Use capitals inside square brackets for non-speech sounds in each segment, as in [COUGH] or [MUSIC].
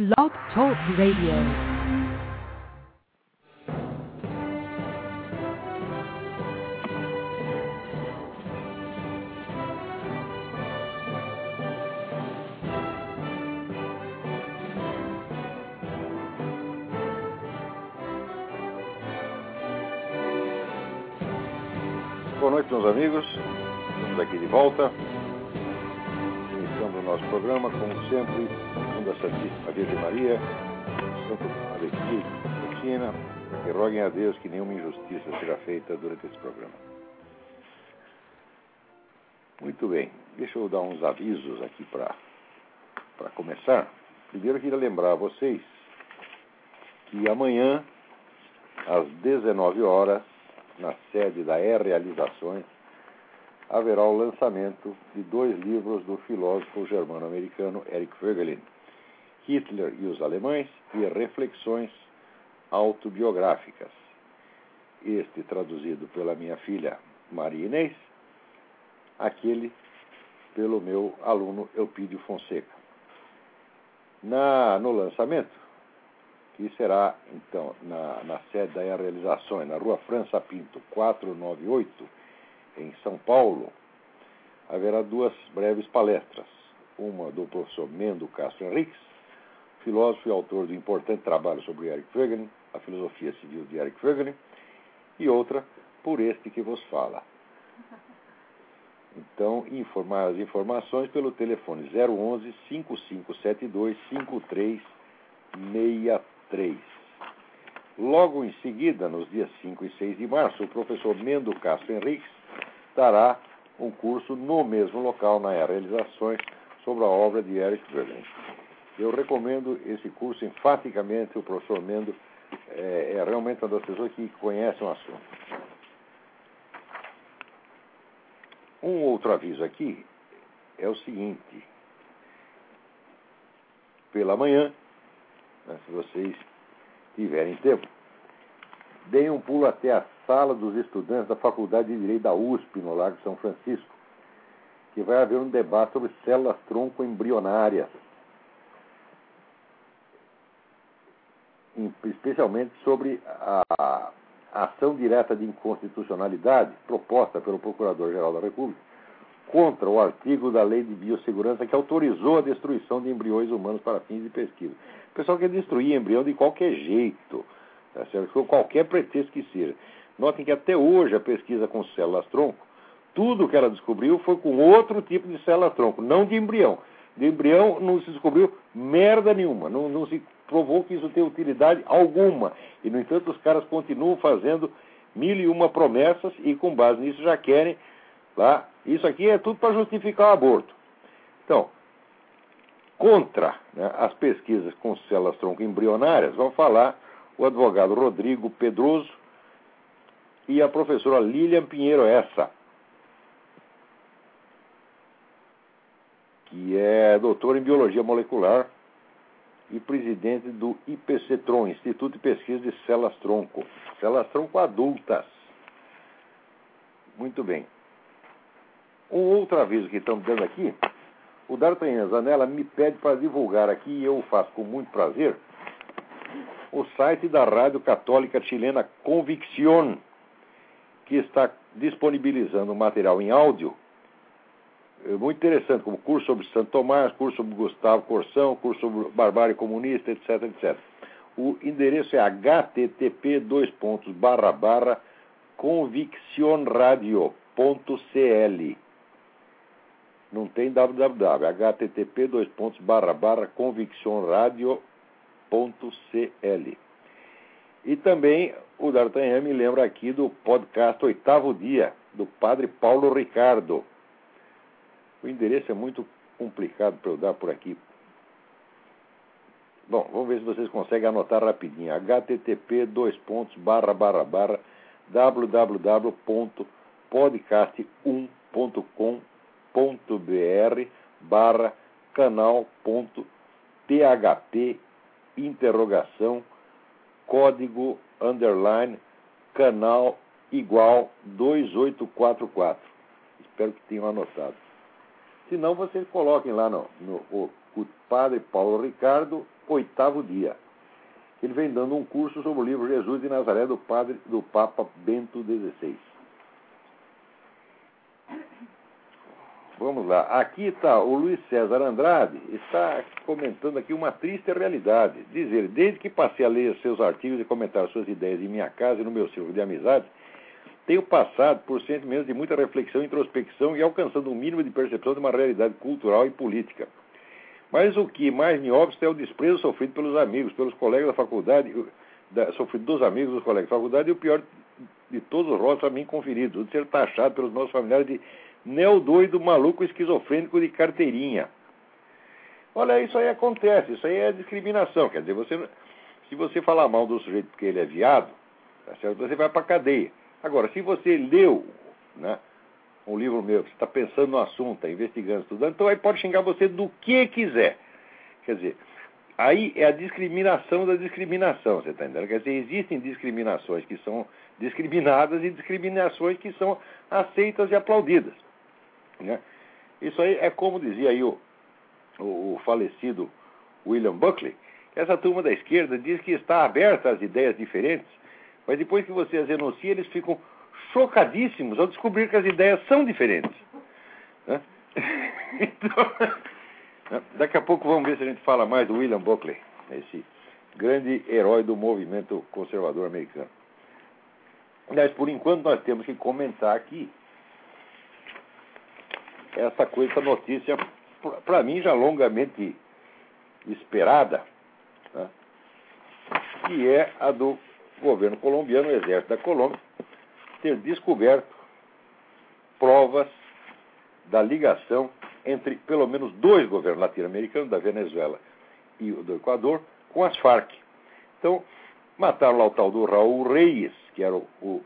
Blog Talk Radio. Boa noite, meus amigos. Estamos aqui de volta. Iniciamos o nosso programa, como sempre, segundo a Virgem Maria, Santo Alexia Cristina, e roguem a Deus que nenhuma injustiça seja feita durante esse programa. Muito bem, deixa eu dar uns avisos aqui para começar. Primeiro, eu queria lembrar a vocês que amanhã, às 19 horas, na sede da E Realizações, haverá o lançamento de dois livros do filósofo germano-americano Eric Voegelin, Hitler e os Alemães e Reflexões Autobiográficas. Este traduzido pela minha filha Maria Inês, aquele pelo meu aluno Elpídio Fonseca. Na, no lançamento, que será, então, na, na sede da Realizações, na rua França Pinto, 498, em São Paulo, haverá duas breves palestras. Uma do professor Mendo Castro Henriques, filósofo e autor do importante trabalho sobre Eric Voegelin, a filosofia civil de Eric Voegelin, e outra por este que vos fala. Então, informar as informações pelo telefone 011 5572 5363. Logo em seguida, nos dias 5 e 6 de março, o professor Mendo Castro Henriques dará um curso no mesmo local, na Realizações, sobre a obra de Eric Voegelin. Eu recomendo esse curso enfaticamente, o professor Mendo é, é realmente uma das pessoas que conhecem o assunto. Um outro aviso aqui é o seguinte: pela manhã, né, se vocês tiverem tempo, deem um pulo até a sala dos estudantes da Faculdade de Direito da USP, no Lago São Francisco, que vai haver um debate sobre células tronco embrionárias. Especialmente sobre a ação direta de inconstitucionalidade proposta pelo Procurador-Geral da República contra o artigo da Lei de Biossegurança que autorizou a destruição de embriões humanos para fins de pesquisa. O pessoal quer destruir embrião de qualquer jeito, tá certo? com qualquer pretexto que seja. Notem que até hoje a pesquisa com células-tronco, tudo que ela descobriu foi com outro tipo de célula-tronco, não de embrião. De embrião não se descobriu merda nenhuma, não, não se provou que isso tem utilidade alguma. E, no entanto, os caras continuam fazendo mil e uma promessas e, com base nisso, já querem lá. Isso aqui é tudo para justificar o aborto. Então, contra né, as pesquisas com células tronco embrionárias, vão falar o advogado Rodrigo Pedroso e a professora Lilian Pinheiro Essa, que é doutora em biologia molecular e presidente do IPCTRON, Instituto de Pesquisa de Células Tronco. Células Tronco adultas. Muito bem. Um outro aviso que estamos dando aqui, o D'Artagnan Zanella me pede para divulgar aqui, e eu faço com muito prazer, o site da Rádio Católica Chilena Convicción, que está disponibilizando material em áudio muito interessante, como curso sobre Santo Tomás, curso sobre Gustavo Corsão, curso sobre Barbárie Comunista, etc, etc. O endereço é http dois pontos barra barra conviccionradio.cl Não tem www, http dois pontos barra barra conviccionradio.cl E também o D'Artagnan me lembra aqui do podcast Oitavo Dia, do padre Paulo Ricardo o endereço é muito complicado para eu dar por aqui. Bom, vamos ver se vocês conseguem anotar rapidinho. http dois pontos barra barra barra www.podcast1.com.br barra canal.php interrogação código underline canal igual 2844. Espero que tenham anotado. Se não, vocês coloquem lá no, no o padre Paulo Ricardo, oitavo dia. Ele vem dando um curso sobre o livro Jesus de Nazaré do padre do Papa Bento XVI. Vamos lá. Aqui está o Luiz César Andrade, está comentando aqui uma triste realidade. Diz ele, desde que passei a ler seus artigos e comentar suas ideias em minha casa e no meu círculo de amizades, tenho passado por sentimentos de muita reflexão, introspecção e alcançando um mínimo de percepção de uma realidade cultural e política. Mas o que mais me obsta é o desprezo sofrido pelos amigos, pelos colegas da faculdade, da, sofrido dos amigos dos colegas da faculdade, e o pior de todos os rostos a mim conferidos, de ser taxado pelos nossos familiares de neo-doido, maluco, esquizofrênico de carteirinha. Olha, isso aí acontece, isso aí é discriminação. Quer dizer, você, se você falar mal do sujeito porque ele é viado, tá certo? você vai para cadeia. Agora, se você leu né, um livro meu, está pensando no assunto, está investigando, estudando, então aí pode xingar você do que quiser. Quer dizer, aí é a discriminação da discriminação, você está entendendo? Quer dizer, existem discriminações que são discriminadas e discriminações que são aceitas e aplaudidas. Né? Isso aí é como dizia aí o, o, o falecido William Buckley, essa turma da esquerda diz que está aberta às ideias diferentes, mas depois que você as enuncia, eles ficam chocadíssimos ao descobrir que as ideias são diferentes. Né? [LAUGHS] Então, né? daqui a pouco vamos ver se a gente fala mais do William Buckley, esse grande herói do movimento conservador americano. Aliás, por enquanto nós temos que comentar aqui essa coisa, essa notícia, para mim já longamente esperada, né, que é a do governo colombiano, o exército da Colômbia, ter descoberto provas da ligação entre pelo menos dois governos latino-americanos, da Venezuela e do Equador, com as Farc. Então, mataram lá o tal do Raul Reis, que era o, o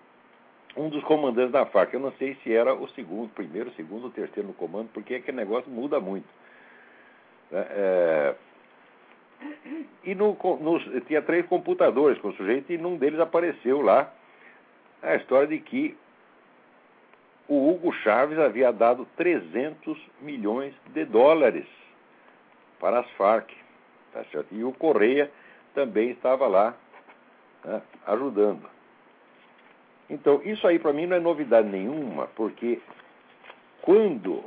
um dos comandantes da FARC. Eu não sei se era o segundo, primeiro, segundo ou terceiro no comando, porque aquele negócio muda muito. Né? É... E no, no, tinha três computadores com o sujeito e num deles apareceu lá a história de que o Hugo Chaves havia dado 300 milhões de dólares para as Farc. Tá certo? E o Correia também estava lá né, ajudando. Então, isso aí para mim não é novidade nenhuma, porque quando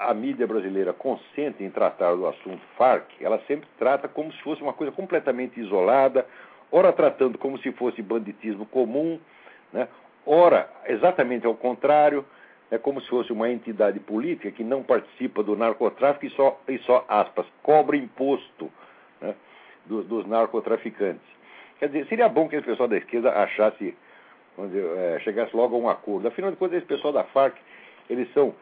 a mídia brasileira consente em tratar do assunto Farc, ela sempre trata como se fosse uma coisa completamente isolada, ora tratando como se fosse banditismo comum, né? ora exatamente ao contrário, é como se fosse uma entidade política que não participa do narcotráfico e só, e só aspas, cobra imposto né? dos, dos narcotraficantes. Quer dizer, seria bom que esse pessoal da esquerda achasse onde é, chegasse logo a um acordo. Afinal de contas, esse pessoal da FARC, eles são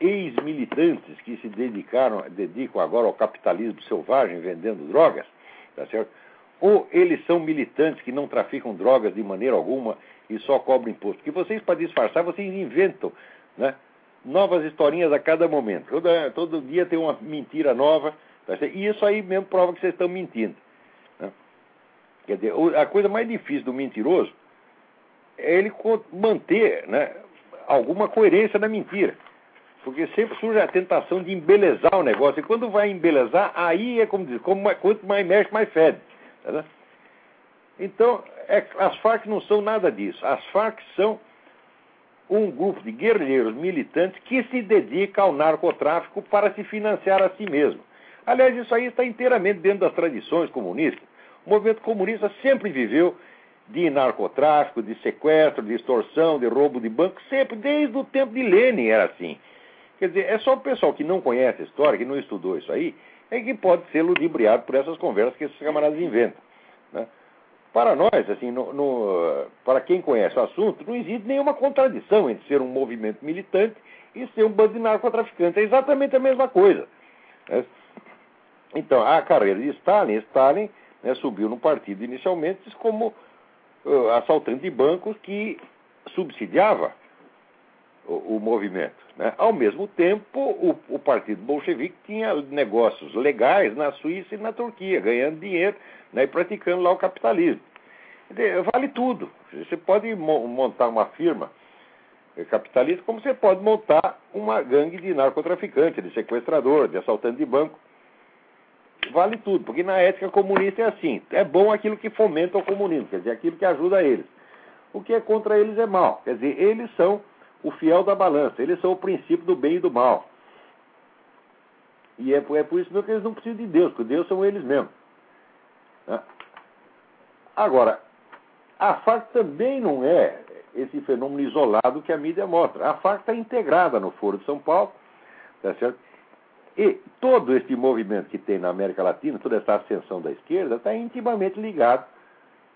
ex-militantes que se dedicaram, dedicam agora ao capitalismo selvagem, vendendo drogas, tá certo? Ou eles são militantes que não traficam drogas de maneira alguma e só cobram imposto. Porque vocês, para disfarçar, vocês inventam né, novas historinhas a cada momento. Todo, todo dia tem uma mentira nova, tá e isso aí mesmo prova que vocês estão mentindo. Né? Quer dizer, a coisa mais difícil do mentiroso é ele manter né, alguma coerência na mentira. Porque sempre surge a tentação de embelezar o negócio. E quando vai embelezar, aí é como diz, como quanto mais mexe, mais fede. Tá então, é, as Farc não são nada disso. As Farc são um grupo de guerrilheiros militantes que se dedica ao narcotráfico para se financiar a si mesmo. Aliás, isso aí está inteiramente dentro das tradições comunistas. O movimento comunista sempre viveu de narcotráfico, de sequestro, de extorsão, de roubo de banco, sempre, desde o tempo de Lenin era assim. Quer dizer, é só o pessoal que não conhece a história, que não estudou isso aí, é que pode ser ludibriado por essas conversas que esses camaradas inventam. Né? Para nós, assim, no, no, para quem conhece o assunto, não existe nenhuma contradição entre ser um movimento militante e ser um bando de narcotraficantes. É exatamente a mesma coisa. Né? Então, a carreira de Stalin, Stalin né, subiu no partido inicialmente como uh, assaltante de bancos que subsidiava o, o movimento. Né? Ao mesmo tempo, o, o, Partido Bolchevique tinha negócios legais na Suíça e na Turquia, ganhando dinheiro né, e praticando lá o capitalismo. Vale tudo. Você pode montar uma firma capitalista como você pode montar uma gangue de narcotraficante, de sequestrador, de assaltante de banco. vale tudo, porque na ética comunista é assim: é bom aquilo que fomenta o comunismo, quer dizer, aquilo que ajuda eles. O que é contra eles é mal, quer dizer, eles são o fiel da balança, eles são o princípio do bem e do mal. E é, é por isso mesmo que eles não precisam de Deus, porque Deus são eles mesmos. Né? Agora, a FARC também não é esse fenômeno isolado que a mídia mostra. A FARC está integrada no Foro de São Paulo, tá certo? E todo esse movimento que tem na América Latina, toda essa ascensão da esquerda, está intimamente ligado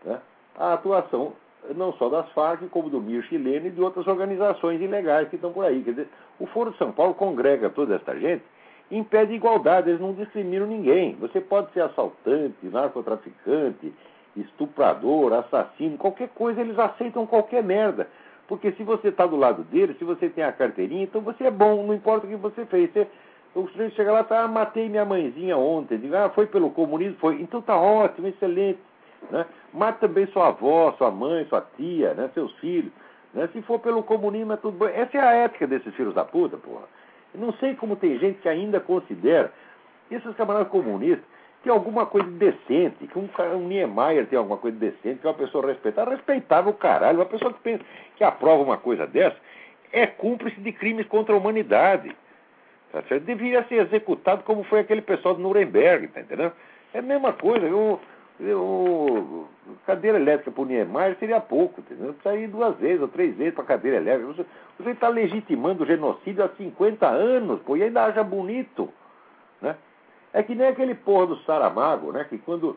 né, à atuação não só das Farc, como do MIR chileno e de outras organizações ilegais que estão por aí. Quer dizer, o Foro de São Paulo congrega toda essa gente e impede igualdade, eles não discriminam ninguém. Você pode ser assaltante, narcotraficante, estuprador, assassino, qualquer coisa, eles aceitam qualquer merda. Porque se você está do lado deles, se você tem a carteirinha, então você é bom, não importa o que você fez. Você, o sujeito chega lá, tá, ah, matei minha mãezinha ontem, digo, ah, foi pelo comunismo, foi, então tá ótimo, excelente. Né? Mate também sua avó, sua mãe, sua tia, né? seus filhos. Né? Se for pelo comunismo, é tudo bom. Essa é a ética desses filhos da puta, porra. Eu não sei como tem gente que ainda considera esses camaradas comunistas tem alguma coisa decente, que um, um Niemeyer tem alguma coisa decente, que é uma pessoa respeitada, respeitável caralho, uma pessoa que, pensa, que aprova uma coisa dessa é cúmplice de crimes contra a humanidade. Tá certo? Deveria ser executado como foi aquele pessoal de Nuremberg, tá entendendo? É a mesma coisa. Eu, eu, cadeira elétrica o Niemeyer seria pouco, entendeu? Precisa ir duas vezes ou três vezes para cadeira elétrica. Você, você está legitimando o genocídio há 50 anos, pô, e ainda acha bonito, né? É que nem aquele porra do Saramago, né? Que quando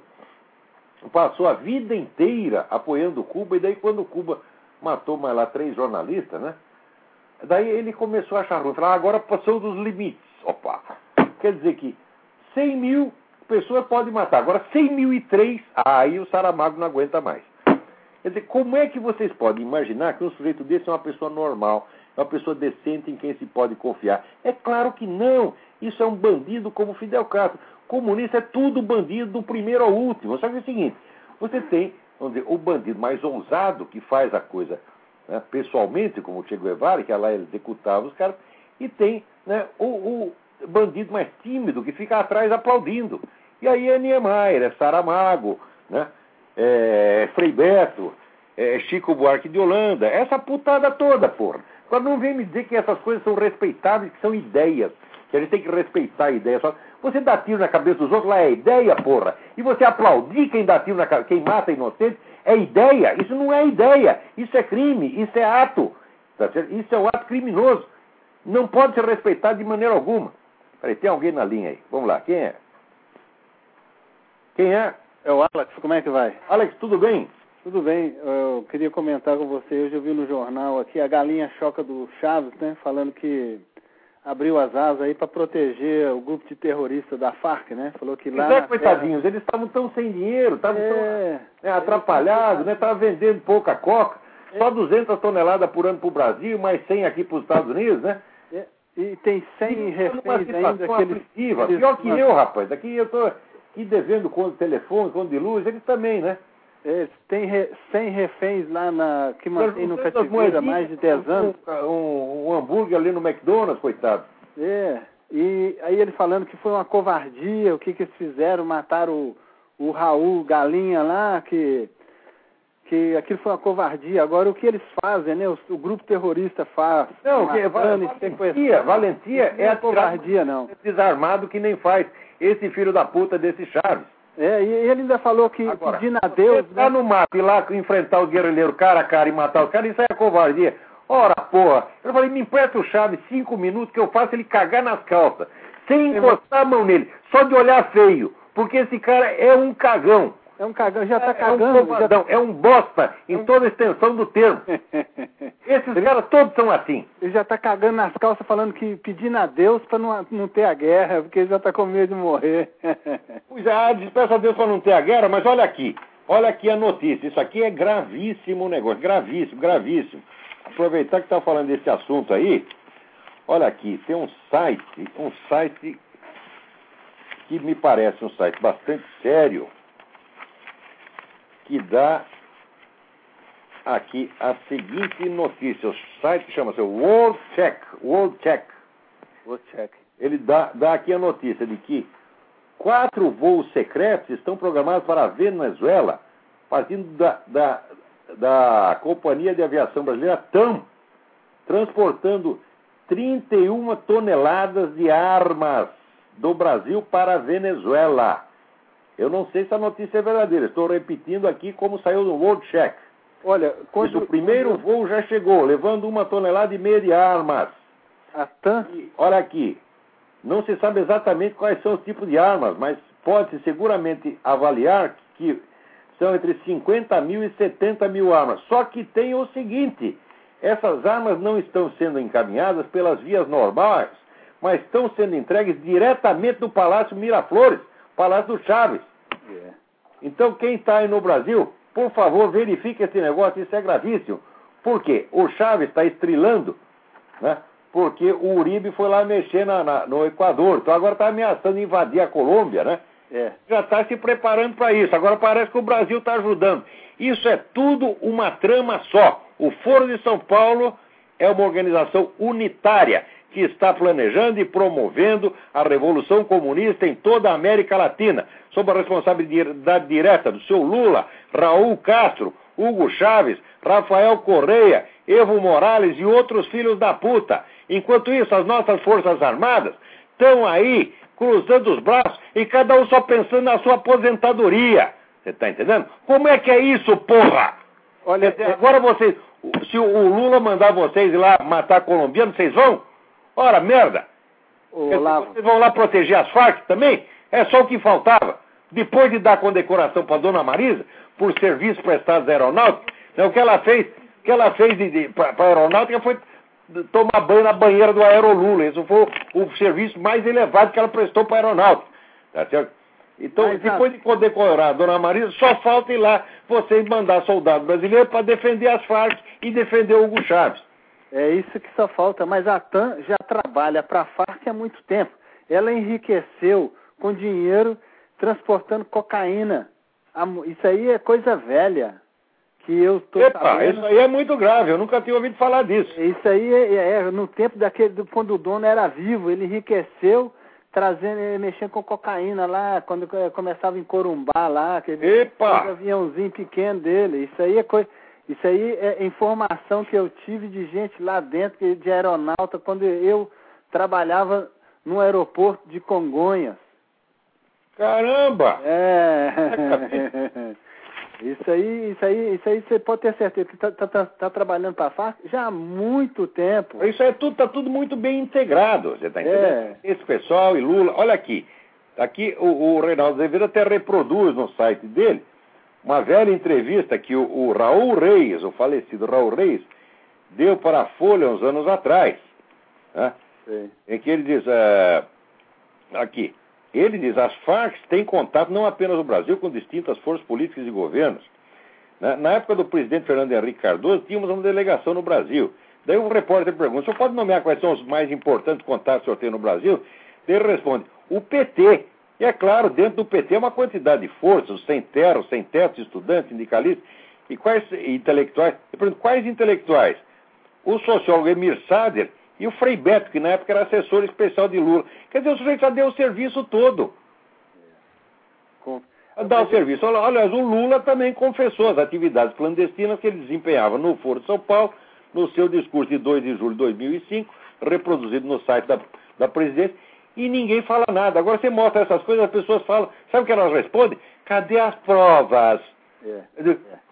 passou a vida inteira apoiando Cuba, e daí quando Cuba matou mais lá três jornalistas, né? Daí ele começou a achar ruim, falar, ah, agora passou dos limites. Opa! Quer dizer que 100 mil pessoas podem matar, agora 100 mil e três, aí o Saramago não aguenta mais. Quer dizer, como é que vocês podem imaginar que um sujeito desse é uma pessoa normal, é uma pessoa decente em quem se pode confiar? É claro que não. Isso é um bandido como Fidel Castro. Comunista é tudo bandido do primeiro ao último. Só que é o seguinte: você tem, vamos dizer, o bandido mais ousado que faz a coisa né, pessoalmente, como o Che Guevara, que lá ele executava os caras, e tem né, o, o, bandido mais tímido que fica atrás aplaudindo. E aí é Niemeyer, é Saramago, né, é Frei Beto, é Chico Buarque de Holanda, essa putada toda, porra. Agora não vem me dizer que essas coisas são respeitáveis, que são ideias que a gente tem que respeitar a ideia. Só você dá tiro na cabeça dos outros, lá é ideia, porra. E você aplaudir quem dá tiro na quem mata inocente, é ideia. Isso não é ideia. Isso é crime. Isso é ato. Tá isso é um ato criminoso. Não pode ser respeitado de maneira alguma. Peraí, tem alguém na linha aí. Vamos lá, quem é? Quem é? É o Alex, como é que vai? Alex, tudo bem? Tudo bem, eu queria comentar com você, hoje eu vi no jornal aqui a galinha choca do Chaves, né, falando que abriu as asas aí para proteger o grupo de terroristas da Farc, né? Falou que lá. É, coitadinhos, terra... eles estavam tão sem dinheiro, estavam é, tão né, atrapalhados, né? Estavam vendendo pouca coca, é. só 200 toneladas por ano para o Brasil, mais 100 aqui para os Estados Unidos, né? É. E tem 100 e reféns ainda que eles, eles... Pior que eu, rapaz. Aqui eu estou aqui devendo conta de telefone, conta de luz, eles também, né? É, tem re, 100 reféns lá na, que mantém no cativeiro há mais de 10 anos. Um, um, hambúrguer ali no McDonald's, coitado. É, e aí ele falando que foi uma covardia, o que, que eles fizeram, mataram o, o Raul Galinha lá, que, que aquilo foi uma covardia. Agora o que eles fazem, né? O, o grupo terrorista faz. Não, que, valentia, valentia é, é a covardia, não. Desarmado que nem faz esse filho da puta desse Chaves. É, e ele ainda falou que Agora, pedindo a Deus. Você né? no mato e lá enfrentar o guerrilheiro cara a cara e matar os caras, isso é covardia. Ora, porra, eu falei, me empresta o chave cinco minutos que eu faço ele cagar nas calças, sem encostar a mão nele, só de olhar feio, porque esse cara é um cagão. É um cagão, já está cagando. É um, já... Tá- é um bosta em toda a extensão do termo. [LAUGHS] Esses caras todos são assim. Ele já está cagando nas calças falando que pedindo a Deus para não, não ter a guerra, porque ele já está com medo de morrer. [LAUGHS] pois é, peço a Deus para não ter a guerra, mas olha aqui. Olha aqui a notícia. Isso aqui é gravíssimo o negócio. Gravíssimo, gravíssimo. Aproveitar que está falando desse assunto aí. Olha aqui, tem um site, um site que me parece um site bastante sério que dá aqui a seguinte notícia. O site chama-se World Check. World Check. World Check. Ele dá, dá aqui a notícia de que quatro voos secretos estão programados para a Venezuela, partindo da, da, da Companhia de Aviação Brasileira TAM, transportando 31 toneladas de armas do Brasil para a Venezuela. Eu não sei se a notícia é verdadeira, estou repetindo aqui como saiu no World Check. Olha, quando... o primeiro voo já chegou, levando uma tonelada e meia de armas. A TAM? olha aqui, não se sabe exatamente quais são os tipos de armas, mas pode-se seguramente avaliar que são entre 50 mil e 70 mil armas. Só que tem o seguinte: essas armas não estão sendo encaminhadas pelas vias normais, mas estão sendo entregues diretamente do Palácio Miraflores, Palácio do Chaves. Então, quem está aí no Brasil, por favor, verifique esse negócio, isso é gravíssimo. Por quê? O Chaves está estrilando, né? porque o Uribe foi lá mexer na, na, no Equador. Então agora está ameaçando invadir a Colômbia, né? É. Já está se preparando para isso. Agora parece que o Brasil está ajudando. Isso é tudo uma trama só. O Foro de São Paulo é uma organização unitária que está planejando e promovendo a revolução comunista em toda a América Latina, sob a responsabilidade direta do seu Lula, Raul Castro, Hugo Chávez, Rafael Correia, Evo Morales e outros filhos da puta. Enquanto isso, as nossas Forças Armadas estão aí cruzando os braços e cada um só pensando na sua aposentadoria. Você está entendendo? Como é que é isso, porra? Olha, agora vocês, se o Lula mandar vocês ir lá matar colombiano, vocês vão? Ora, merda! Vocês vão lá proteger as Farc também? É só o que faltava. Depois de dar condecoração para dona Marisa, por serviços prestados à aeronáutica, né, o que ela fez, o que ela fez para a aeronáutica foi tomar banho na banheira do Aerolula. Esse foi o, o serviço mais elevado que ela prestou para a aeronáutica. Tá certo? Então, Mas, depois de condecorar a dona Marisa, só falta ir lá vocês mandar soldado brasileiro para defender as Farc e defender o Hugo Chaves. É isso que só falta. Mas a TAM já trabalha para a Farc há muito tempo. Ela enriqueceu com dinheiro transportando cocaína. Isso aí é coisa velha. Que eu tô Epa, sabendo. isso aí é muito grave, eu nunca tinha ouvido falar disso. Isso aí é, é, é no tempo daquele, quando o dono era vivo, ele enriqueceu trazendo, mexendo com cocaína lá, quando começava em Corumbá lá, aquele, Epa! aviãozinho pequeno dele. Isso aí é coisa. Isso aí é informação que eu tive de gente lá dentro, de aeronauta, quando eu trabalhava no aeroporto de Congonhas. Caramba! É. [LAUGHS] isso aí, isso aí, isso aí você pode ter certeza que está tá, tá, tá trabalhando para a FARC já há muito tempo. Isso é tudo, tá tudo muito bem integrado, você está entendendo? É. Esse pessoal e Lula, olha aqui. Aqui o, o Reinaldo Azevedo até reproduz no site dele uma velha entrevista que o, o Raul Reis, o falecido Raul Reis, deu para a Folha uns anos atrás. Né? Em que ele diz, uh, aqui, ele diz: as Farc têm contato não apenas no Brasil com distintas forças políticas e governos. Na, na época do presidente Fernando Henrique Cardoso, tínhamos uma delegação no Brasil. Daí o repórter pergunta: o senhor pode nomear quais são os mais importantes contatos que o senhor tem no Brasil? Ele responde: o PT. E é claro, dentro do PT é uma quantidade de forças, sem terra, sem teto, estudantes, sindicalistas, e quais intelectuais? Eu pergunto: quais intelectuais? O sociólogo Emir Sader e o Frei Beto, que na época era assessor especial de Lula. Quer dizer, o sujeito já deu o serviço todo. Com... Dá o serviço. Aliás, o Lula também confessou as atividades clandestinas que ele desempenhava no Foro de São Paulo, no seu discurso de 2 de julho de 2005, reproduzido no site da, da presidência, e ninguém fala nada. Agora você mostra essas coisas, as pessoas falam, sabe o que elas respondem? Cadê as provas? É.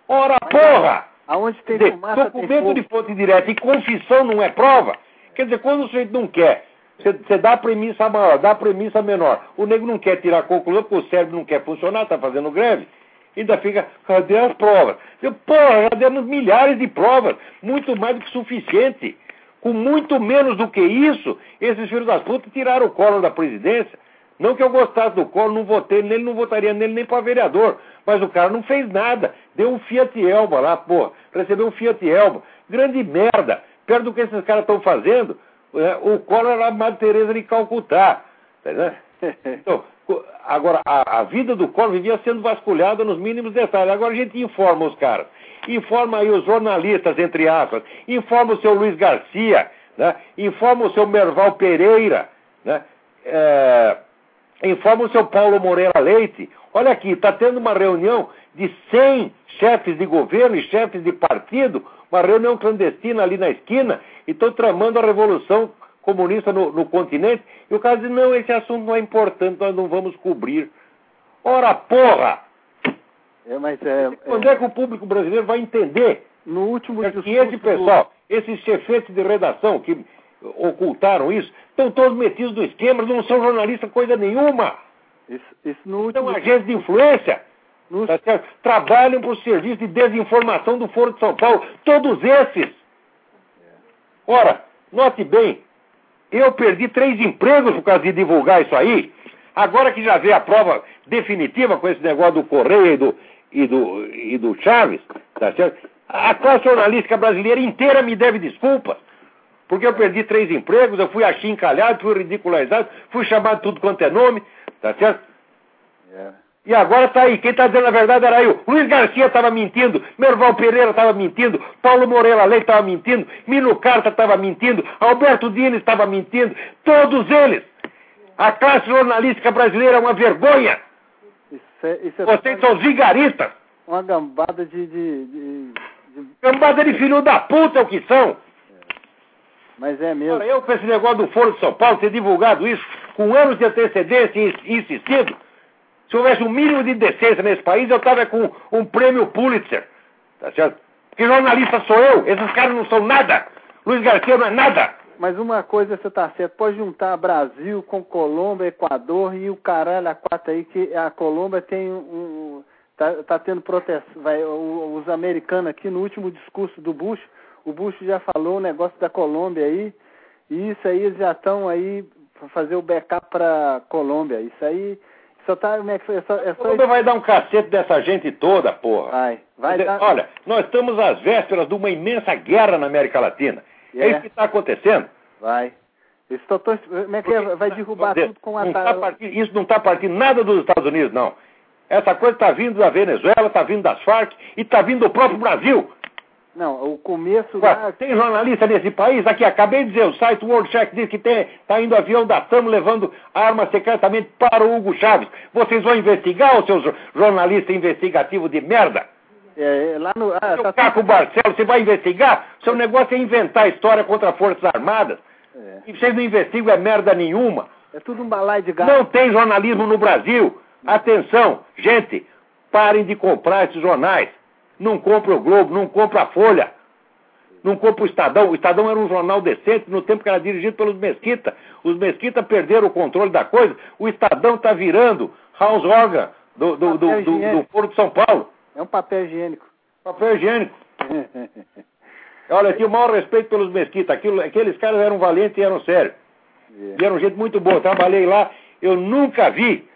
Ora, porra! Aonde tem fumaça, Documento tem de fonte direta e confissão não é prova? Quer dizer, quando o sujeito não quer, você dá a premissa maior, dá a premissa menor. O nego não quer tirar a conclusão porque o cérebro não quer funcionar, está fazendo greve. Ainda fica, cadê as provas? Eu, porra, já demos milhares de provas, muito mais do que suficiente. Com muito menos do que isso, esses filhos das putas tiraram o colo da presidência. Não que eu gostasse do colo, não votei nele, não votaria nele nem para vereador. Mas o cara não fez nada. Deu um Fiat Elba lá, pô. Recebeu um Fiat Elba. Grande merda perto do que esses caras estão fazendo, é, o Collor era a Madre Teresa de Calcutá. Tá [LAUGHS] então, agora, a, a, vida do Collor vivia sendo vasculhada nos mínimos detalhes. Agora a gente informa os caras. Informa aí os jornalistas, entre aspas. Informa o seu Luiz Garcia. Né? Informa o seu Merval Pereira. Né? É, informa o seu Paulo Moreira Leite. Olha aqui, está tendo uma reunião de 100 chefes de governo e chefes de partido, uma reunião clandestina ali na esquina, e estão tramando a revolução comunista no, no, continente. E o cara diz: não, esse assunto não é importante, nós não vamos cobrir. Ora, porra! É, mas é, Quando é... é que o público brasileiro vai entender? No último é que esse pessoal, esses chefetes de redação que ocultaram isso, estão todos metidos no esquema, não são jornalistas coisa nenhuma. Isso, isso no último... São agentes de influência. No... Tá Trabalham para o serviço de desinformação do Foro de São Paulo. Todos esses. Ora, note bem, eu perdi três empregos por causa de divulgar isso aí. Agora que já veio a prova definitiva com esse negócio do Correia e do, e do, e do Chaves, tá certo? A classe jornalística brasileira inteira me deve desculpas. Porque eu perdi três empregos, eu fui achincalhado, fui ridicularizado, fui chamado tudo quanto é nome, tá certo? Yeah. É. E agora tá aí, quem tá dizendo a verdade era eu. Luiz Garcia estava mentindo, Merval Pereira estava mentindo, Paulo Moreira Leite estava mentindo, Mino Carta estava mentindo, Alberto Dines estava mentindo, todos eles. A classe jornalística brasileira é uma vergonha. Isso é, isso é Vocês são vigaristas. Uma gambada de, de, de, de... Gambada de filho da puta é o que são. Mas é mesmo. eu, com esse negócio do Foro de São Paulo, ter divulgado isso com anos de antecedência e insistido, se houvesse um mínimo de decência nesse país, eu estava com um prêmio Pulitzer. Tá certo? Que jornalista sou eu? Esses caras não são nada. Luiz Garcia não é nada. Mas uma coisa você tá certo, pode juntar Brasil com Colômbia, Equador e o caralho a quatro aí, que a Colômbia tem um. tá, tá tendo proteção. Vai, os americanos aqui no último discurso do Bush o Bush já falou o negócio da Colômbia aí, e isso aí eles já estão aí para fazer o backup para Colômbia. Isso aí só tá. É, é só, é só... Colômbia vai dar um cacete dessa gente toda, porra. Vai, vai dar... Olha, nós estamos às vésperas de uma imensa guerra na América Latina. É, é isso que está acontecendo. Vai. Esse doutor, como é que vai derrubar dizer, tudo com a tá partindo, Isso não está partindo nada dos Estados Unidos, não. Essa coisa está vindo da Venezuela, está vindo das Farc e está vindo do próprio Brasil. Não, o começo Ué, da... Tem jornalista nesse país? Aqui, acabei de dizer, o site World Check diz que está indo avião da TAM levando armas secretamente para o Hugo Chaves. Vocês vão investigar, os seus jornalistas investigativos de merda? É, é lá no... Ah, tá Caco tudo... Barcelo, você vai investigar? Seu negócio é inventar história contra Forças Armadas. É. E vocês não investigam é merda nenhuma. É tudo um balai de gato. Não tem jornalismo no Brasil. Atenção, gente, parem de comprar esses jornais não compra o Globo, não compra a Folha, não compra o Estadão. O Estadão era um jornal decente no tempo que era dirigido pelos Mesquita. Os Mesquita perderam o controle da coisa. O Estadão está virando house organ do, do, do, do, do Foro de São Paulo. É um papel higiênico. Papel higiênico. [LAUGHS] Olha, tinha o maior respeito pelos Mesquita. Aquilo, aqueles caras eram valentes e eram sérios. Yeah. E eram gente muito boa. Trabalhei lá, eu nunca vi,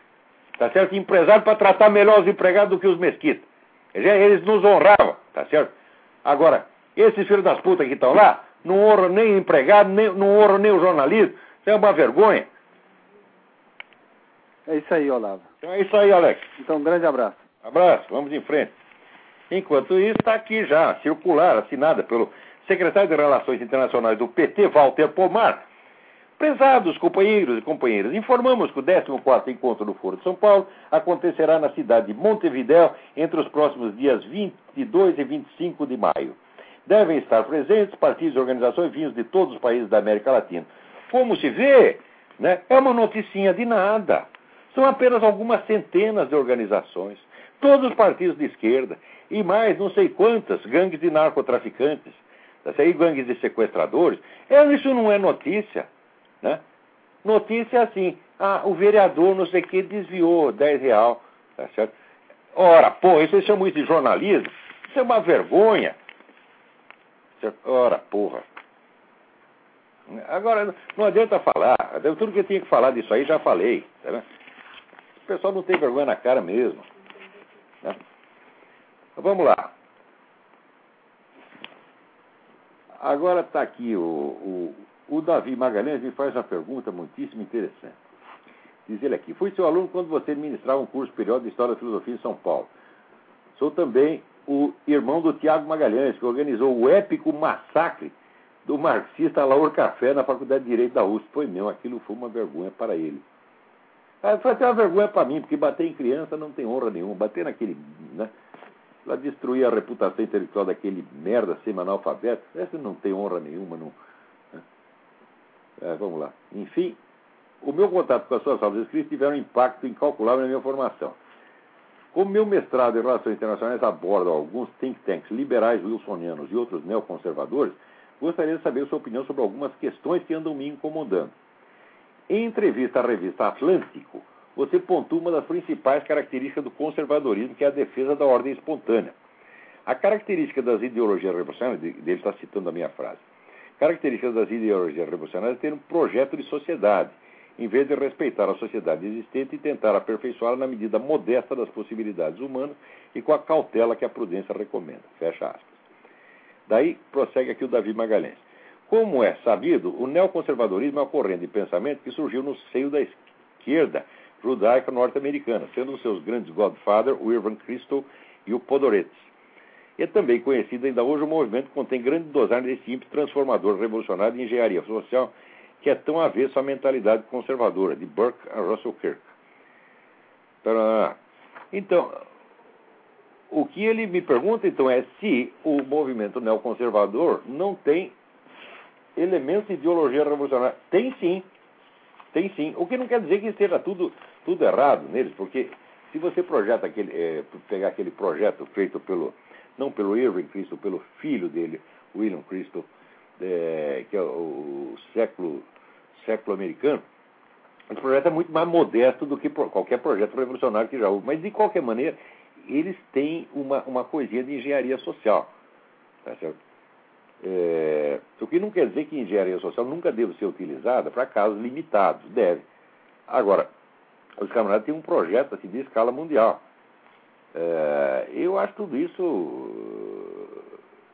tá certo? Empresário para tratar melhor os empregados do que os Mesquita. Eles nos honravam, tá certo? Agora, esses filhos das putas que estão lá, não honram nem o empregado, nem, não honram nem o jornalismo. Isso é uma vergonha. É isso aí, Olavo. Então é isso aí, Alex. Então, um grande abraço. Abraço, vamos em frente. Enquanto isso, está aqui já, circular, assinada pelo secretário de Relações Internacionais do PT, Walter Pomar, Prezados companheiros e companheiras, informamos que o 14º Encontro do Foro de São Paulo acontecerá na cidade de Montevidéu entre os próximos dias 22 e 25 de maio. Devem estar presentes partidos e organizações vindos de todos os países da América Latina. Como se vê, né, é uma noticinha de nada. São apenas algumas centenas de organizações, todos os partidos de esquerda e mais não sei quantas gangues de narcotraficantes, aí gangues de sequestradores. É, isso não é notícia. Né? Notícia assim, ah, o vereador não sei o que desviou 10 real, tá certo? Ora, pô, isso chamam isso de jornalismo? Isso é uma vergonha. Ora, porra. Agora, não adianta falar. Tudo que eu tinha que falar disso aí já falei. Tá o pessoal não tem vergonha na cara mesmo. Né? Então, vamos lá. Agora está aqui o, o, o Davi Magalhães me faz uma pergunta muitíssimo interessante. Diz ele aqui: Fui seu aluno quando você ministrava um curso periódico de História da Filosofia em São Paulo. Sou também o irmão do Tiago Magalhães, que organizou o épico massacre do marxista Laur Café na Faculdade de Direito da USP. Foi meu, aquilo foi uma vergonha para ele. Foi até uma vergonha para mim, porque bater em criança não tem honra nenhuma. Bater naquele. Né? Ela destruir a reputação intelectual daquele merda semi-analfabeto, essa não tem honra nenhuma. Não? É, vamos lá. Enfim, o meu contato com as suas aulas escritas tiveram um impacto incalculável na minha formação. Como meu mestrado em Relações Internacionais aborda alguns think tanks liberais wilsonianos e outros neoconservadores, gostaria de saber sua opinião sobre algumas questões que andam me incomodando. Em entrevista à revista Atlântico, você pontua uma das principais características do conservadorismo, que é a defesa da ordem espontânea. A característica das ideologias revolucionárias, dele está citando a minha frase, características das ideologias revolucionárias é ter um projeto de sociedade, em vez de respeitar a sociedade existente e tentar aperfeiçoá-la na medida modesta das possibilidades humanas e com a cautela que a prudência recomenda. Fecha aspas. Daí prossegue aqui o Davi Magalhães. Como é sabido, o neoconservadorismo é uma corrente de pensamento que surgiu no seio da esquerda judaica norte-americana, sendo os seus grandes godfather o Irving Kristol e o Podorets. É também conhecido ainda hoje o movimento que contém grande dosagem desse ímpeto transformador revolucionário de engenharia social que é tão avesso à mentalidade conservadora, de Burke a Russell Kirk. Então, o que ele me pergunta então é se o movimento neoconservador não tem elementos de ideologia revolucionária. Tem sim. Tem sim. O que não quer dizer que esteja tudo, tudo errado neles, porque se você projeta aquele, é, pegar aquele projeto feito pelo, não pelo Irving Cristo, pelo filho dele, William Cristo, é, que é o, século, século americano, esse projeto é muito mais modesto do que qualquer projeto revolucionário que já houve. Mas, de qualquer maneira, eles têm uma, uma coisinha de engenharia social. Tá? É, o que não quer dizer que engenharia social nunca deve ser utilizada para casos limitados, deve. Agora, os camaradas têm um projeto assim, de escala mundial. É, eu acho tudo isso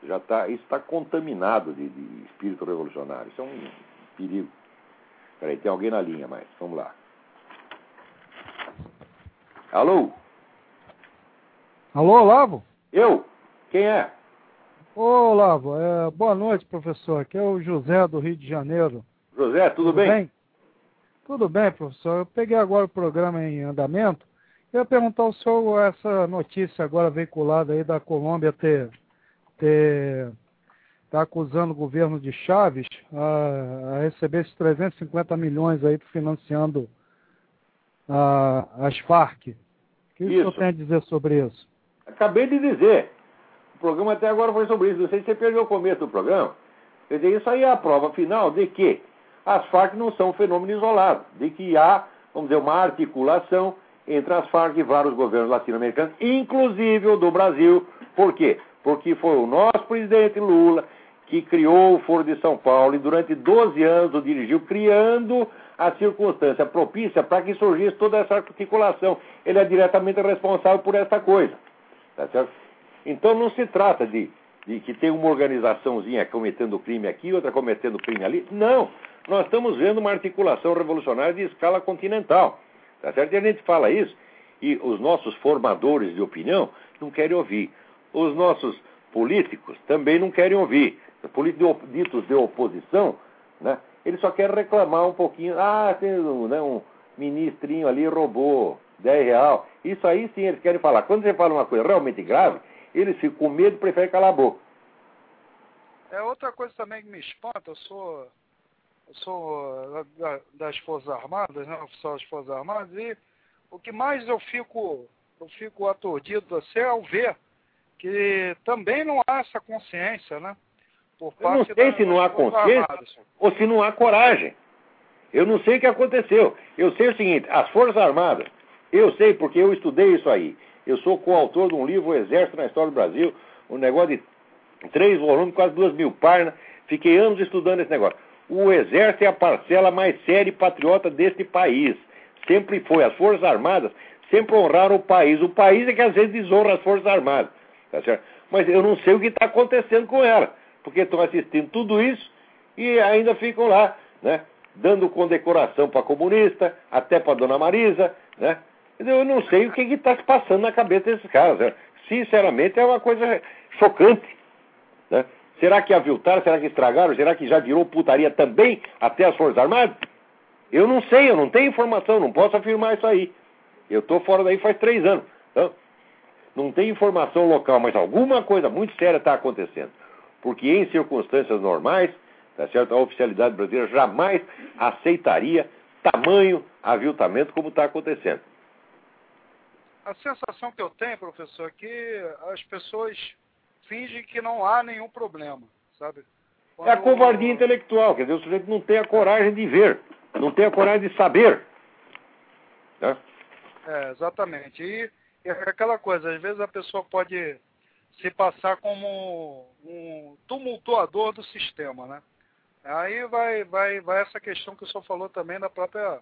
já está está contaminado de, de, espírito revolucionário. Isso é um perigo. Peraí, tem alguém na linha, mas vamos lá. Alô? Alô, Olavo? Eu? Quem é? Ô, Olavo, é, boa noite, professor. Aqui é o José do Rio de Janeiro. José, tudo, tudo bem? bem? Tudo bem, professor. Eu peguei agora o programa em andamento. Eu ia perguntar ao senhor essa notícia agora veiculada aí da Colômbia ter, ter tá acusando o governo de Chaves a, a receber esses 350 milhões aí financiando a, as Farc. O que isso. o senhor tem a dizer sobre isso? Acabei de dizer. O programa até agora foi sobre isso. Não sei se você perdeu o começo do programa. Quer dizer, isso aí é a prova final de que as Farc não são um fenômeno isolado, de que há, vamos dizer, uma articulação entre as Farc e vários governos latino-americanos, inclusive o do Brasil. Por quê? Porque foi o nosso presidente Lula que criou o Foro de São Paulo e durante 12 anos o dirigiu, criando a circunstância propícia para que surgisse toda essa articulação. Ele é diretamente responsável por essa coisa. Tá certo? Então não se trata de, de que tem uma organizaçãozinha cometendo crime aqui, outra cometendo crime ali. Não. Nós estamos vendo uma articulação revolucionária de escala continental. Tá certo? E a gente fala isso e os nossos formadores de opinião não querem ouvir. Os nossos políticos também não querem ouvir. Políticos ditos de oposição, né? Eles só querem reclamar um pouquinho. Ah, tem né, um ministrinho ali roubou 10 real. Isso aí sim eles querem falar. Quando você fala uma coisa realmente grave, eles ficam com medo e preferem calar a boca. É outra coisa também que me espanta, eu sou, sou da, das Forças Armadas, né, oficial das Forças Armadas, e o que mais eu fico, eu fico aturdido assim, ao ver que também não há essa consciência, né? Por parte eu não sei da, se não há consciência Armadas. ou se não há coragem. Eu não sei o que aconteceu. Eu sei o seguinte, as Forças Armadas, eu sei porque eu estudei isso aí. Eu sou coautor de um livro, O Exército na História do Brasil, um negócio de três volumes, quase duas mil páginas. Fiquei anos estudando esse negócio. O Exército é a parcela mais séria e patriota deste país. Sempre foi. As Forças Armadas sempre honraram o país. O país é que às vezes desonra as Forças Armadas. Tá certo? Mas eu não sei o que está acontecendo com ela. Porque estão assistindo tudo isso e ainda ficam lá, né? Dando condecoração para comunista, até para Dona Marisa, né? Eu não sei o que está se passando na cabeça desses caras. Né? Sinceramente, é uma coisa chocante. Né? Será que aviltaram? Será que estragaram? Será que já virou putaria também até as Forças Armadas? Eu não sei, eu não tenho informação, não posso afirmar isso aí. Eu estou fora daí faz três anos. Então, não tem informação local, mas alguma coisa muito séria está acontecendo. Porque em circunstâncias normais, tá certo? a oficialidade brasileira jamais aceitaria tamanho aviltamento como está acontecendo. A sensação que eu tenho, professor, é que as pessoas fingem que não há nenhum problema, sabe? Quando... É a covardia intelectual, quer dizer, o sujeito não tem a coragem de ver, não tem a coragem de saber. Né? É, exatamente. E, e aquela coisa, às vezes a pessoa pode se passar como um tumultuador do sistema, né? Aí vai, vai, vai essa questão que o senhor falou também da própria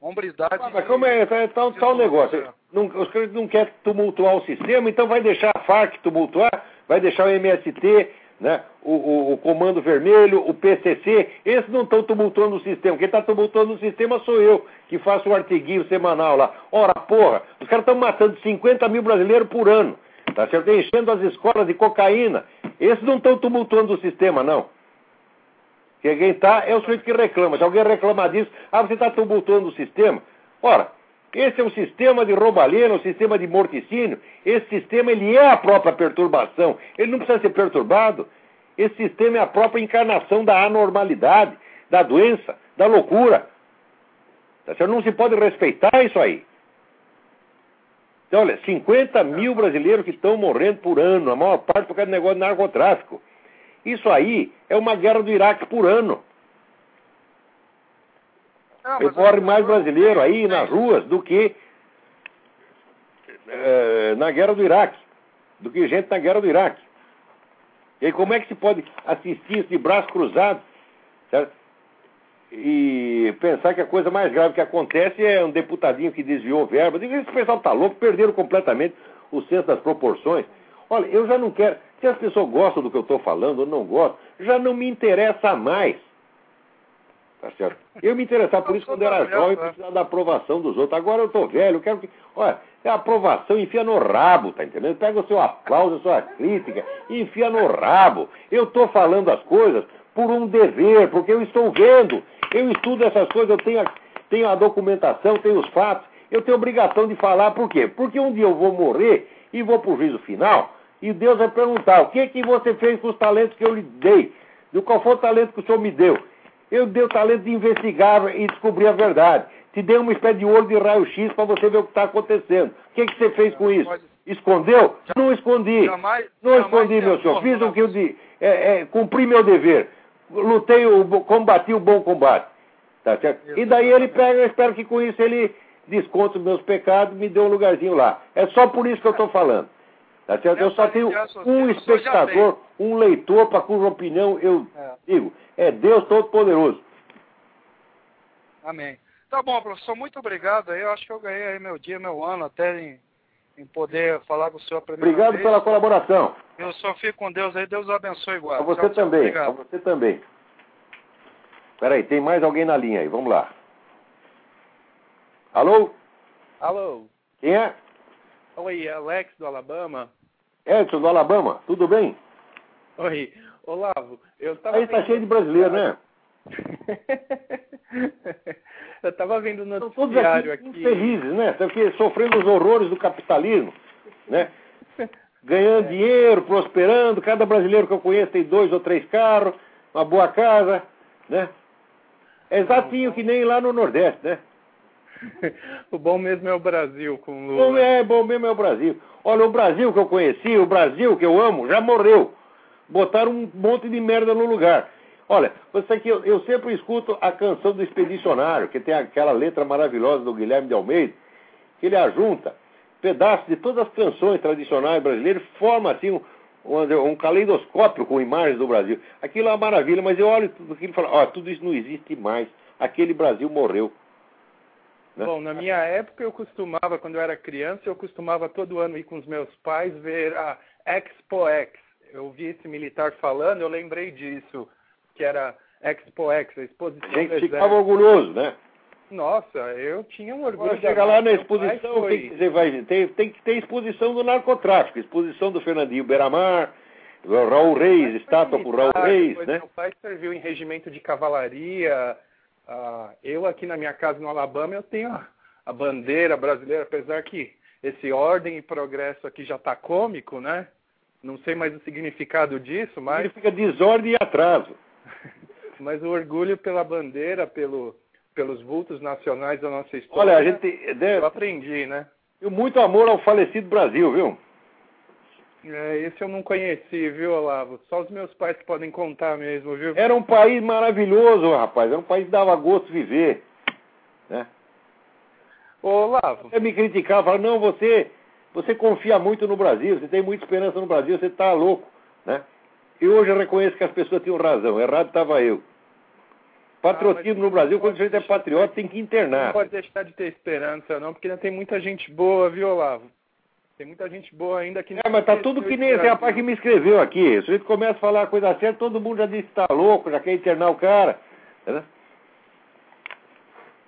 hombridade. Ah, mas como é, é tal, tal negócio? Não, os caras não querem tumultuar o sistema, então vai deixar a FARC tumultuar, vai deixar o MST, né, o, o, o Comando Vermelho, o PCC, esses não estão tumultuando o sistema. Quem está tumultuando o sistema sou eu, que faço o artiguinho semanal lá. Ora, porra, os caras estão matando 50 mil brasileiros por ano, tá certo? Enchendo as escolas de cocaína. Esses não estão tumultuando o sistema, não. Quem está é o sujeito que reclama. Se alguém reclamar disso, ah, você está tumultuando o sistema. Ora, esse é um sistema de roubalheira, um sistema de morticínio. Esse sistema ele é a própria perturbação. Ele não precisa ser perturbado. Esse sistema é a própria encarnação da anormalidade, da doença, da loucura. Tá Não se pode respeitar isso aí. Então, olha, 50 mil brasileiros que estão morrendo por ano, a maior parte por causa do negócio de narcotráfico. Isso aí é uma guerra do Iraque por ano. Ah, morre mais brasileiro aí nas ruas do que é, na guerra do Iraque, do que gente na guerra do Iraque. E aí, como é que se pode assistir isso de braço cruzado certo? e pensar que a coisa mais grave que acontece é um deputadinho que desviou verba? Esse pessoal está louco, perderam completamente o senso das proporções. Olha, eu já não quero. Se as pessoas gostam do que eu estou falando ou não gostam, já não me interessa mais. Tá certo? Eu me interessava por isso quando era jovem, precisava da aprovação dos outros. Agora eu estou velho, eu quero que. Olha, é aprovação, enfia no rabo, tá entendendo? Pega o seu aplauso, a sua crítica, e enfia no rabo. Eu estou falando as coisas por um dever, porque eu estou vendo. Eu estudo essas coisas, eu tenho a, tenho a documentação, tenho os fatos. Eu tenho obrigação de falar, por quê? Porque um dia eu vou morrer e vou para o juízo final e Deus vai perguntar: o que, que você fez com os talentos que eu lhe dei? Do qual foi o talento que o senhor me deu? Eu dei o talento de investigar e descobrir a verdade. Te dei uma espécie de olho de raio-x para você ver o que está acontecendo. O que, que você fez com isso? Escondeu? Não escondi. Não escondi, meu senhor. Fiz o que eu de, é, é, cumpri meu dever. Lutei, combati o bom combate. Tá certo? E daí ele pega, eu espero que com isso ele desconte os meus pecados e me dê um lugarzinho lá. É só por isso que eu estou falando. Tá certo? Eu só tenho um espectador, um leitor para cuja opinião eu é. digo. É Deus Todo-Poderoso. Amém. Tá bom, professor, muito obrigado. Eu acho que eu ganhei aí meu dia, meu ano, até em, em poder falar com o senhor a primeira Obrigado vez. pela colaboração. Eu só fico com Deus aí, Deus abençoe igual. A você Tchau, também, a você também. Peraí, tem mais alguém na linha aí, vamos lá. Alô? Alô? Quem é? Oi, Alex do Alabama. Edson, do Alabama, tudo bem? Oi, Olavo, eu tava. Aí tá cheio de brasileiro, né? [LAUGHS] eu tava vendo no noticiário aqui, aqui. Felizes, né? Porque sofrendo os horrores do capitalismo, né? Ganhando [LAUGHS] é. dinheiro, prosperando. Cada brasileiro que eu conheço tem dois ou três carros, uma boa casa, né? É exatinho que nem lá no Nordeste, né? [LAUGHS] o bom mesmo é o Brasil com Lula. Bom, é, bom mesmo é o Brasil. Olha, o Brasil que eu conheci, o Brasil que eu amo, já morreu. Botaram um monte de merda no lugar. Olha, você aqui, eu, eu sempre escuto a canção do Expedicionário, que tem aquela letra maravilhosa do Guilherme de Almeida, que ele ajunta pedaços de todas as canções tradicionais brasileiras, forma assim um, um, um caleidoscópio com imagens do Brasil. Aquilo é uma maravilha, mas eu olho tudo aquilo e falo, ó, tudo isso não existe mais. Aquele Brasil morreu. Né? Bom, na minha época eu costumava, quando eu era criança, eu costumava todo ano ir com os meus pais ver a Expo X. Eu ouvi esse militar falando, eu lembrei disso, que era Expo X, a exposição Tem que ficava orgulhoso, né? Nossa, eu tinha um orgulho. Agora chega lá na exposição, foi... tem, que, você vai, tem, tem que ter exposição do narcotráfico, exposição do Fernandinho Beiramar, Raul Reis, estátua por Raul Reis, né? Meu pai serviu em regimento de cavalaria, Uh, eu aqui na minha casa no Alabama eu tenho a, a bandeira brasileira, apesar que esse ordem e progresso aqui já está cômico, né? Não sei mais o significado disso, mas. Significa desordem e atraso. [LAUGHS] mas o orgulho pela bandeira, pelo, pelos vultos nacionais da nossa história. Olha, a gente. Eu aprendi, né? E muito amor ao falecido Brasil, viu? É, esse eu não conheci, viu, Olavo? Só os meus pais que podem contar mesmo, viu? Era um país maravilhoso, rapaz. Era um país que dava gosto viver. Né? Ô, Olavo. Você me criticava, falava, não, você, você confia muito no Brasil, você tem muita esperança no Brasil, você está louco. Né? E hoje eu reconheço que as pessoas tinham razão. Errado estava eu. Patriotismo ah, no Brasil, quando a gente é patriota, tem que internar. Não pode deixar de ter esperança, não, porque ainda tem muita gente boa, viu, Olavo? Tem muita gente boa ainda que É, mas tá tudo que nem esse rapaz que me escreveu aqui. Se a gente começa a falar a coisa certa, todo mundo já diz que tá louco, já quer internar o cara. Entendeu?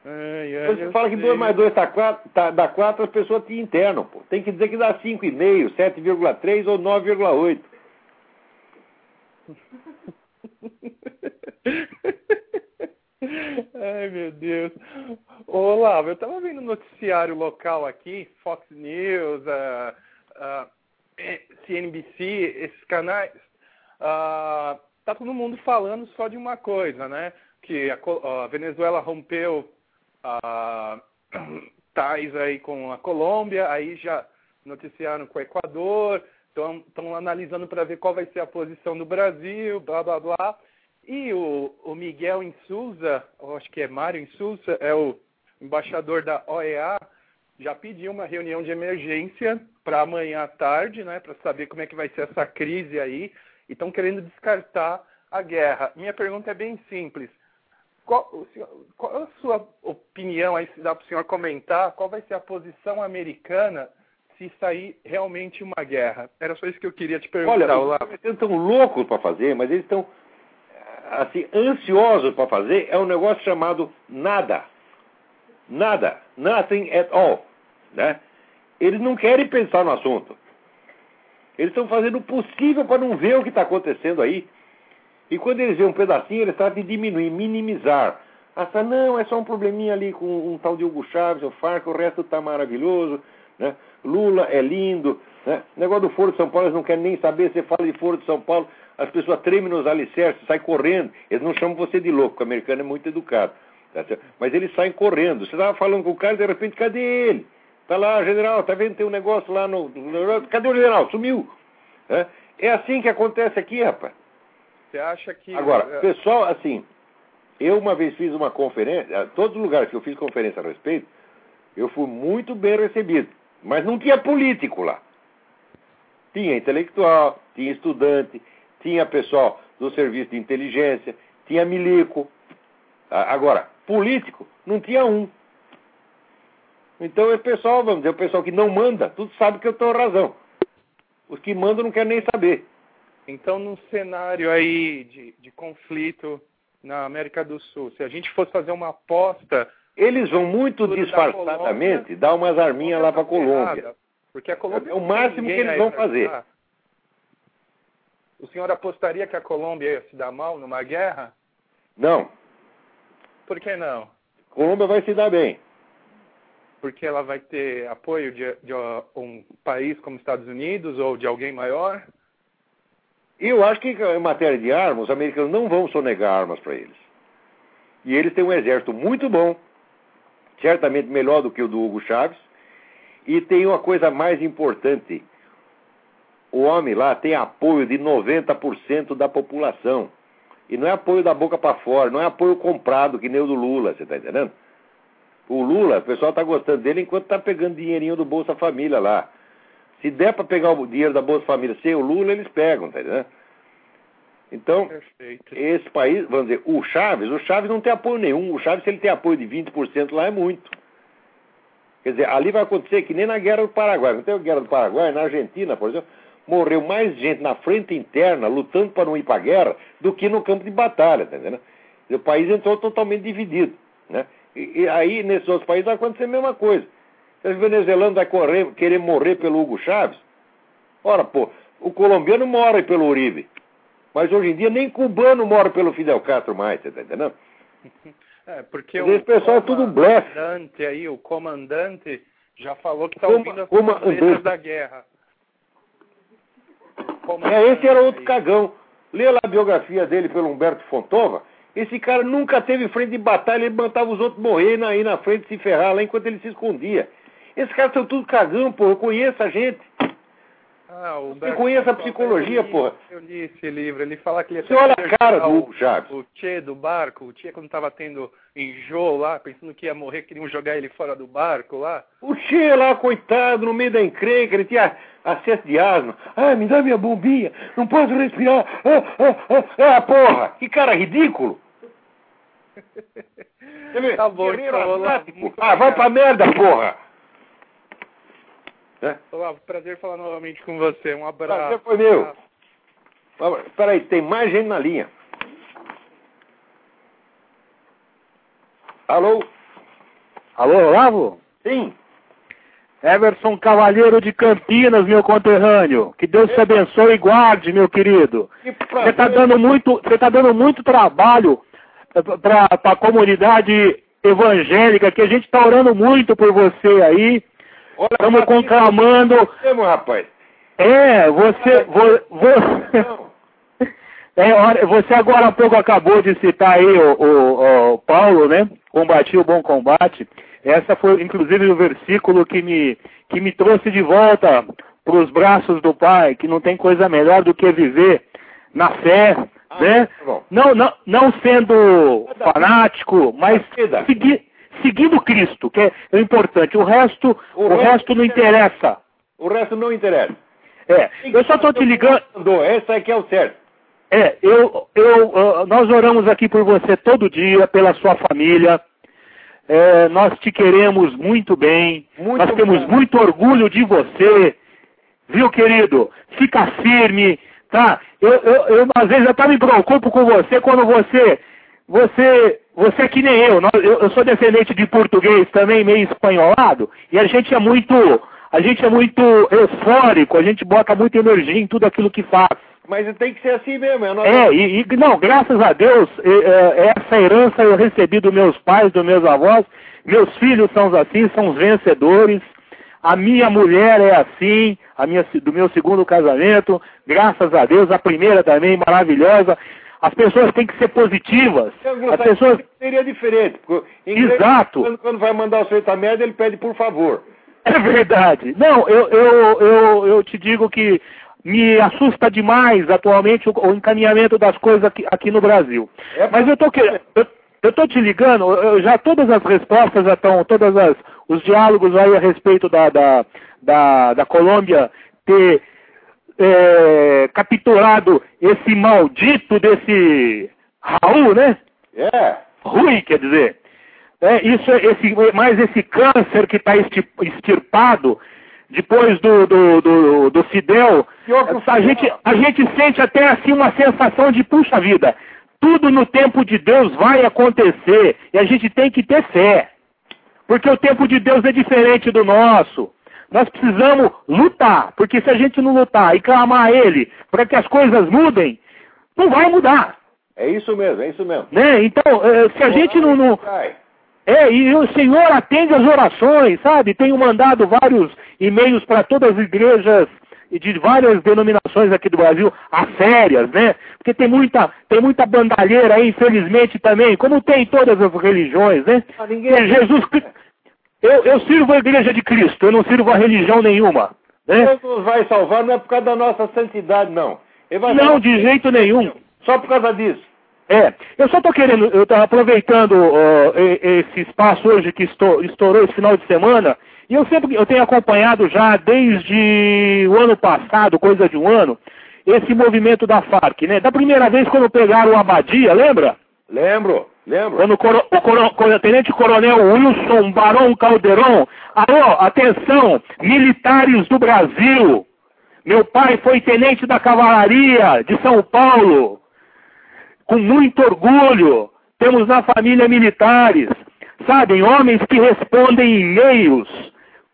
Ai, ai, Quando você fala que 2 mais 2 tá quatro, tá, dá 4, as pessoas te internam, pô. Tem que dizer que dá 5,5, 7,3 ou 9,8. [LAUGHS] Ai, meu Deus. Olá, eu estava vendo noticiário local aqui, Fox News, uh, uh, CNBC, esses canais. Uh, tá todo mundo falando só de uma coisa, né? Que a, a Venezuela rompeu uh, [CLEARS THROAT] tais aí com a Colômbia, aí já noticiaram com o Equador, estão analisando para ver qual vai ser a posição do Brasil, blá blá blá. E o, o Miguel Insulza, acho que é Mário Insulza, é o embaixador da OEA, já pediu uma reunião de emergência para amanhã à tarde, né, para saber como é que vai ser essa crise aí, e estão querendo descartar a guerra. Minha pergunta é bem simples. Qual, qual a sua opinião aí, se dá para o senhor comentar, qual vai ser a posição americana se sair realmente uma guerra? Era só isso que eu queria te perguntar, Olha, eles estão loucos para fazer, mas eles estão assim, ansiosos para fazer é um negócio chamado nada. Nada. Nothing at all. Né? Eles não querem pensar no assunto. Eles estão fazendo o possível para não ver o que está acontecendo aí. E quando eles veem um pedacinho, eles tratam de diminuir, minimizar. Essa não, é só um probleminha ali com um tal de Hugo Chaves, o Farc, o resto está maravilhoso. Né? Lula é lindo. Né? O negócio do Foro de São Paulo, eles não querem nem saber. Você fala de Foro de São Paulo, as pessoas tremem nos alicerces, saem correndo. Eles não chamam você de louco, porque o americano é muito educado. Tá Mas eles saem correndo. Você estava falando com o cara, de repente, cadê ele? Está lá, general, está vendo tem um negócio lá no. Cadê o general? Sumiu. É, é assim que acontece aqui, rapaz. Você acha que. Agora, é, pessoal, assim, eu uma vez fiz uma conferência, todos os lugares que eu fiz conferência a respeito, eu fui muito bem recebido. Mas não tinha político lá. Tinha intelectual, tinha estudante, tinha pessoal do serviço de inteligência, tinha milico. Agora, político, não tinha um. Então, o pessoal, vamos dizer, o pessoal que não manda, tudo sabe que eu tenho razão. Os que mandam não querem nem saber. Então, num cenário aí de, de conflito na América do Sul, se a gente fosse fazer uma aposta. Eles vão muito disfarçadamente dar umas arminhas lá para a Colômbia. Porque a Colômbia é o máximo que eles vão fazer. O senhor apostaria que a Colômbia ia se dar mal numa guerra? Não. Por que não? A Colômbia vai se dar bem. Porque ela vai ter apoio de, de um país como Estados Unidos ou de alguém maior? Eu acho que em matéria de armas, os americanos não vão sonegar armas para eles. E eles têm um exército muito bom, certamente melhor do que o do Hugo Chávez, e tem uma coisa mais importante o homem lá tem apoio de 90% da população. E não é apoio da boca para fora, não é apoio comprado, que nem o do Lula, você está entendendo? O Lula, o pessoal está gostando dele enquanto está pegando dinheirinho do Bolsa Família lá. Se der para pegar o dinheiro da Bolsa Família sem o Lula, eles pegam, tá entendendo? Então, Perfeito. esse país, vamos dizer, o Chaves, o Chaves não tem apoio nenhum. O Chaves, se ele tem apoio de 20% lá, é muito. Quer dizer, ali vai acontecer que nem na Guerra do Paraguai. Não tem a Guerra do Paraguai, na Argentina, por exemplo morreu mais gente na frente interna, lutando para não ir para a guerra, do que no campo de batalha, tá entendendo? O país entrou totalmente dividido. Né? E, e aí, nesses outros países, vai acontecer a mesma coisa. O venezuelano vai correr, querer morrer pelo Hugo Chávez, ora, pô, o colombiano morre pelo Uribe. Mas hoje em dia nem cubano morre pelo Fidel Castro mais, tá entendendo? [LAUGHS] É, porque Esse pessoal é tudo blefe. O comandante aí, o comandante já falou que está ouvindo as trombetas da guerra. É, esse era outro cagão. Lê lá a biografia dele pelo Humberto Fontova. Esse cara nunca teve frente de batalha, ele mandava os outros morrer aí na frente se ferrar lá enquanto ele se escondia. Esses caras são tudo cagão, porra. Eu conheço a gente. Ah, o Você conhece a psicologia, eu li- porra? Eu li esse livro. Ele fala que ele Você olha a cara do Chaves. o Tchê do barco. O Tchê, quando estava tendo enjoo lá, pensando que ia morrer, queriam jogar ele fora do barco lá. O Che lá, coitado, no meio da encrenca, ele tinha acesso de asma. Ah, me dá minha bombinha, não posso respirar. Ah, ah, ah, ah, porra, que cara ridículo. [LAUGHS] Tá bom, então, Ah, vai pra merda, porra. É? Olavo, prazer falar novamente com você. Um abraço. Prazer foi meu. Ah, Peraí, tem mais gente na linha. Alô? Alô, Olavo? Sim. Everson Cavalheiro de Campinas, meu conterrâneo. Que Deus te abençoe e guarde, meu querido. Que Você está dando muito, você tá dando muito trabalho para a comunidade evangélica, que a gente está orando muito por você aí. Estamos conclamando. você, meu rapaz. É, você, vo, vo- [LAUGHS] É, você agora há pouco acabou de citar aí o, o- o Paulo, né? Combati o bom combate. Essa foi, inclusive, o versículo que me, que me trouxe de volta para os braços do Pai, que não tem coisa melhor do que viver na fé, Ah, né? bom. Não, não, não sendo fanático, mas segui, seguindo Cristo, que é o importante. O resto, O o, resto não interessa. O resto não interessa. É, eu só estou te ligando. Essa aqui é o certo. É, eu, eu, ah, nós oramos aqui por você todo dia, pela sua família. É, nós te queremos muito bem. Muito nós temos bom. muito orgulho de você. Viu, querido? Fica firme, tá? Eu, eu, eu às vezes até me preocupo com você quando você, você, você é que nem eu. Eu, eu sou descendente de português também, meio espanholado, e a gente é muito, a gente é muito eufórico, a gente bota muita energia em tudo aquilo que faz. Mas tem que ser assim mesmo. É, nós- É, e, e- não, graças a Deus, eh, essa herança eu recebi dos meus pais, dos meus avós. Meus filhos são assim, são os vencedores. A minha mulher é assim, a minha, do meu segundo casamento, graças a Deus, a primeira também, maravilhosa. As pessoas têm que ser positivas. As pessoas. seria diferente. inglês, Exato. Quando, quando vai mandar o sujeito a merda, ele pede por favor. É verdade. Não, eu, eu, eu, eu te digo que me assusta demais atualmente o, o encaminhamento das coisas aqui, aqui no Brasil. É Mas eu tô querendo. Eu, tô te ligando, eu já todas as respostas já estão, todas as os diálogos aí a respeito da, da, da, da Colômbia ter é, capturado esse maldito desse Raul, né? É. Rui, quer dizer. É, isso, é esse, mais esse câncer que está extirpado depois do, do, do, do Fidel, a gente, a gente sente até assim uma sensação de, puxa vida, tudo no tempo de Deus vai acontecer e a gente tem que ter fé. Porque o tempo de Deus é diferente do nosso. Nós precisamos lutar, porque se a gente não lutar e clamar a Ele para que as coisas mudem, não vai mudar. É isso mesmo, é isso mesmo. Né? Então, eh, se a gente não, não. É, e o Senhor atende as orações, sabe? Tenho mandado vários e-mails para todas as igrejas de várias denominações aqui do Brasil, as sérias, né? Porque tem muita, tem muita bandalheira aí, infelizmente, também, como tem em todas as religiões, né? Ah, ninguém- Jesus eu, eu sirvo a igreja de Cristo, eu não sirvo a religião nenhuma. Né? Deus nos vai salvar não é por causa da nossa santidade, não. Não, de jeito nenhum. Só por causa disso. É, eu só estou querendo, eu estou aproveitando e- esse espaço hoje que estou, estourou esse final de semana, e eu sempre, eu tenho acompanhado já desde o ano passado, coisa de um ano, esse movimento da FARC, né? Da primeira vez quando pegaram o Abadia, lembra? Lembro, lembro. Quando o, coro, o, coro, o tenente coronel Wilson Barão Calderon, alô, atenção, militares do Brasil, meu pai foi tenente da cavalaria de São Paulo, com muito orgulho, temos na família militares, sabem, homens que respondem e-mails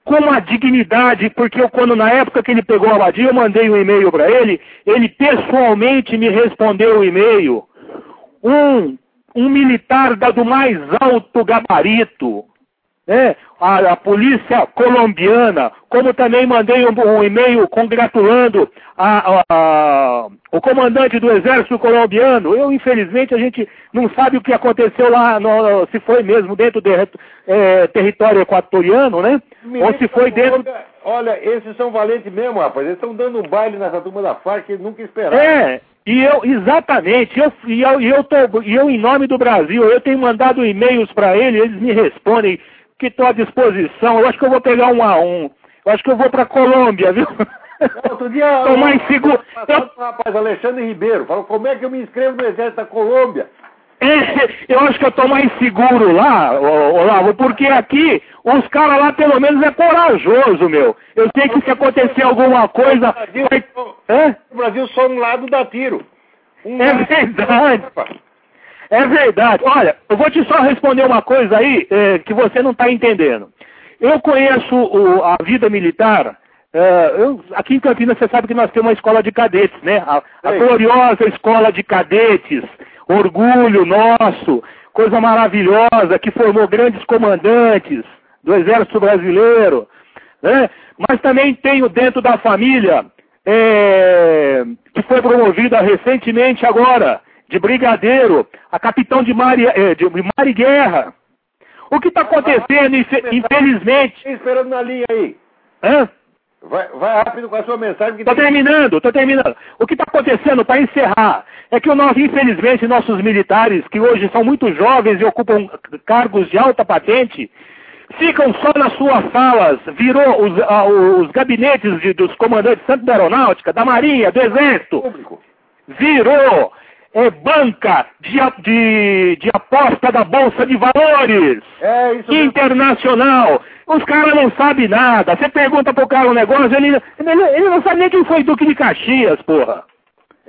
com uma dignidade, porque eu, quando na época que ele pegou a Abadia, eu mandei um e-mail para ele, ele pessoalmente me respondeu o e-mail. Um um militar da, do mais alto gabarito, né? A, a, polícia colombiana, como também mandei um, um e-mail congratulando a, a, o comandante do exército colombiano. Eu, infelizmente, a gente não sabe o que aconteceu lá, no, se foi mesmo dentro do é, território equatoriano, né? Ou se foi dentro... Olha, esses são valentes mesmo, rapaz. Eles estão dando um baile nessa turma da FARC que nunca esperaram. É, e eu, exatamente, eu, e eu, e eu, tô, e eu, em nome do Brasil, eu tenho mandado e-mails para ele, eles me respondem que estou à disposição. Eu acho que eu vou pegar um a um. Eu acho que eu vou para Colômbia, viu? Não, outro dia, Tô mais seguro. Eu... Rapaz, Alexandre Ribeiro, falou, como é que eu me inscrevo no exército da Colômbia? É, eu acho que eu tô mais seguro lá, Olavo, porque aqui os caras lá pelo menos é corajoso, meu. Eu sei que se acontecer alguma coisa. O Brasil, vai... o Brasil só um lado dá tiro. Um é verdade. É verdade. Olha, eu vou te só responder uma coisa aí é, que você não está entendendo. Eu conheço o, a vida militar. É, eu, aqui em Campinas você sabe que nós temos uma escola de cadetes, né? A, a gloriosa escola de cadetes, orgulho nosso, coisa maravilhosa, que formou grandes comandantes do Exército Brasileiro. Né? Mas também tenho dentro da família, é, que foi promovida recentemente agora, de brigadeiro a capitão de mar, é, de mar e guerra. O que está acontecendo, infelizmente... esperando na linha aí. Hã? Vai, vai rápido com a sua mensagem. Estou tem... terminando, estou terminando. O que está acontecendo, para encerrar, é que nós, infelizmente, nossos militares, que hoje são muito jovens e ocupam cargos de alta patente, ficam só nas suas salas, virou os, uh, os gabinetes de, dos comandantes tanto da aeronáutica, da marinha, do exército, virou é banca de, de, de aposta da Bolsa de Valores é, internacional. Os caras não sabem nada. Você pergunta pro cara um negócio, ele, ele, ele não sabe nem quem foi Duque de Caxias, porra.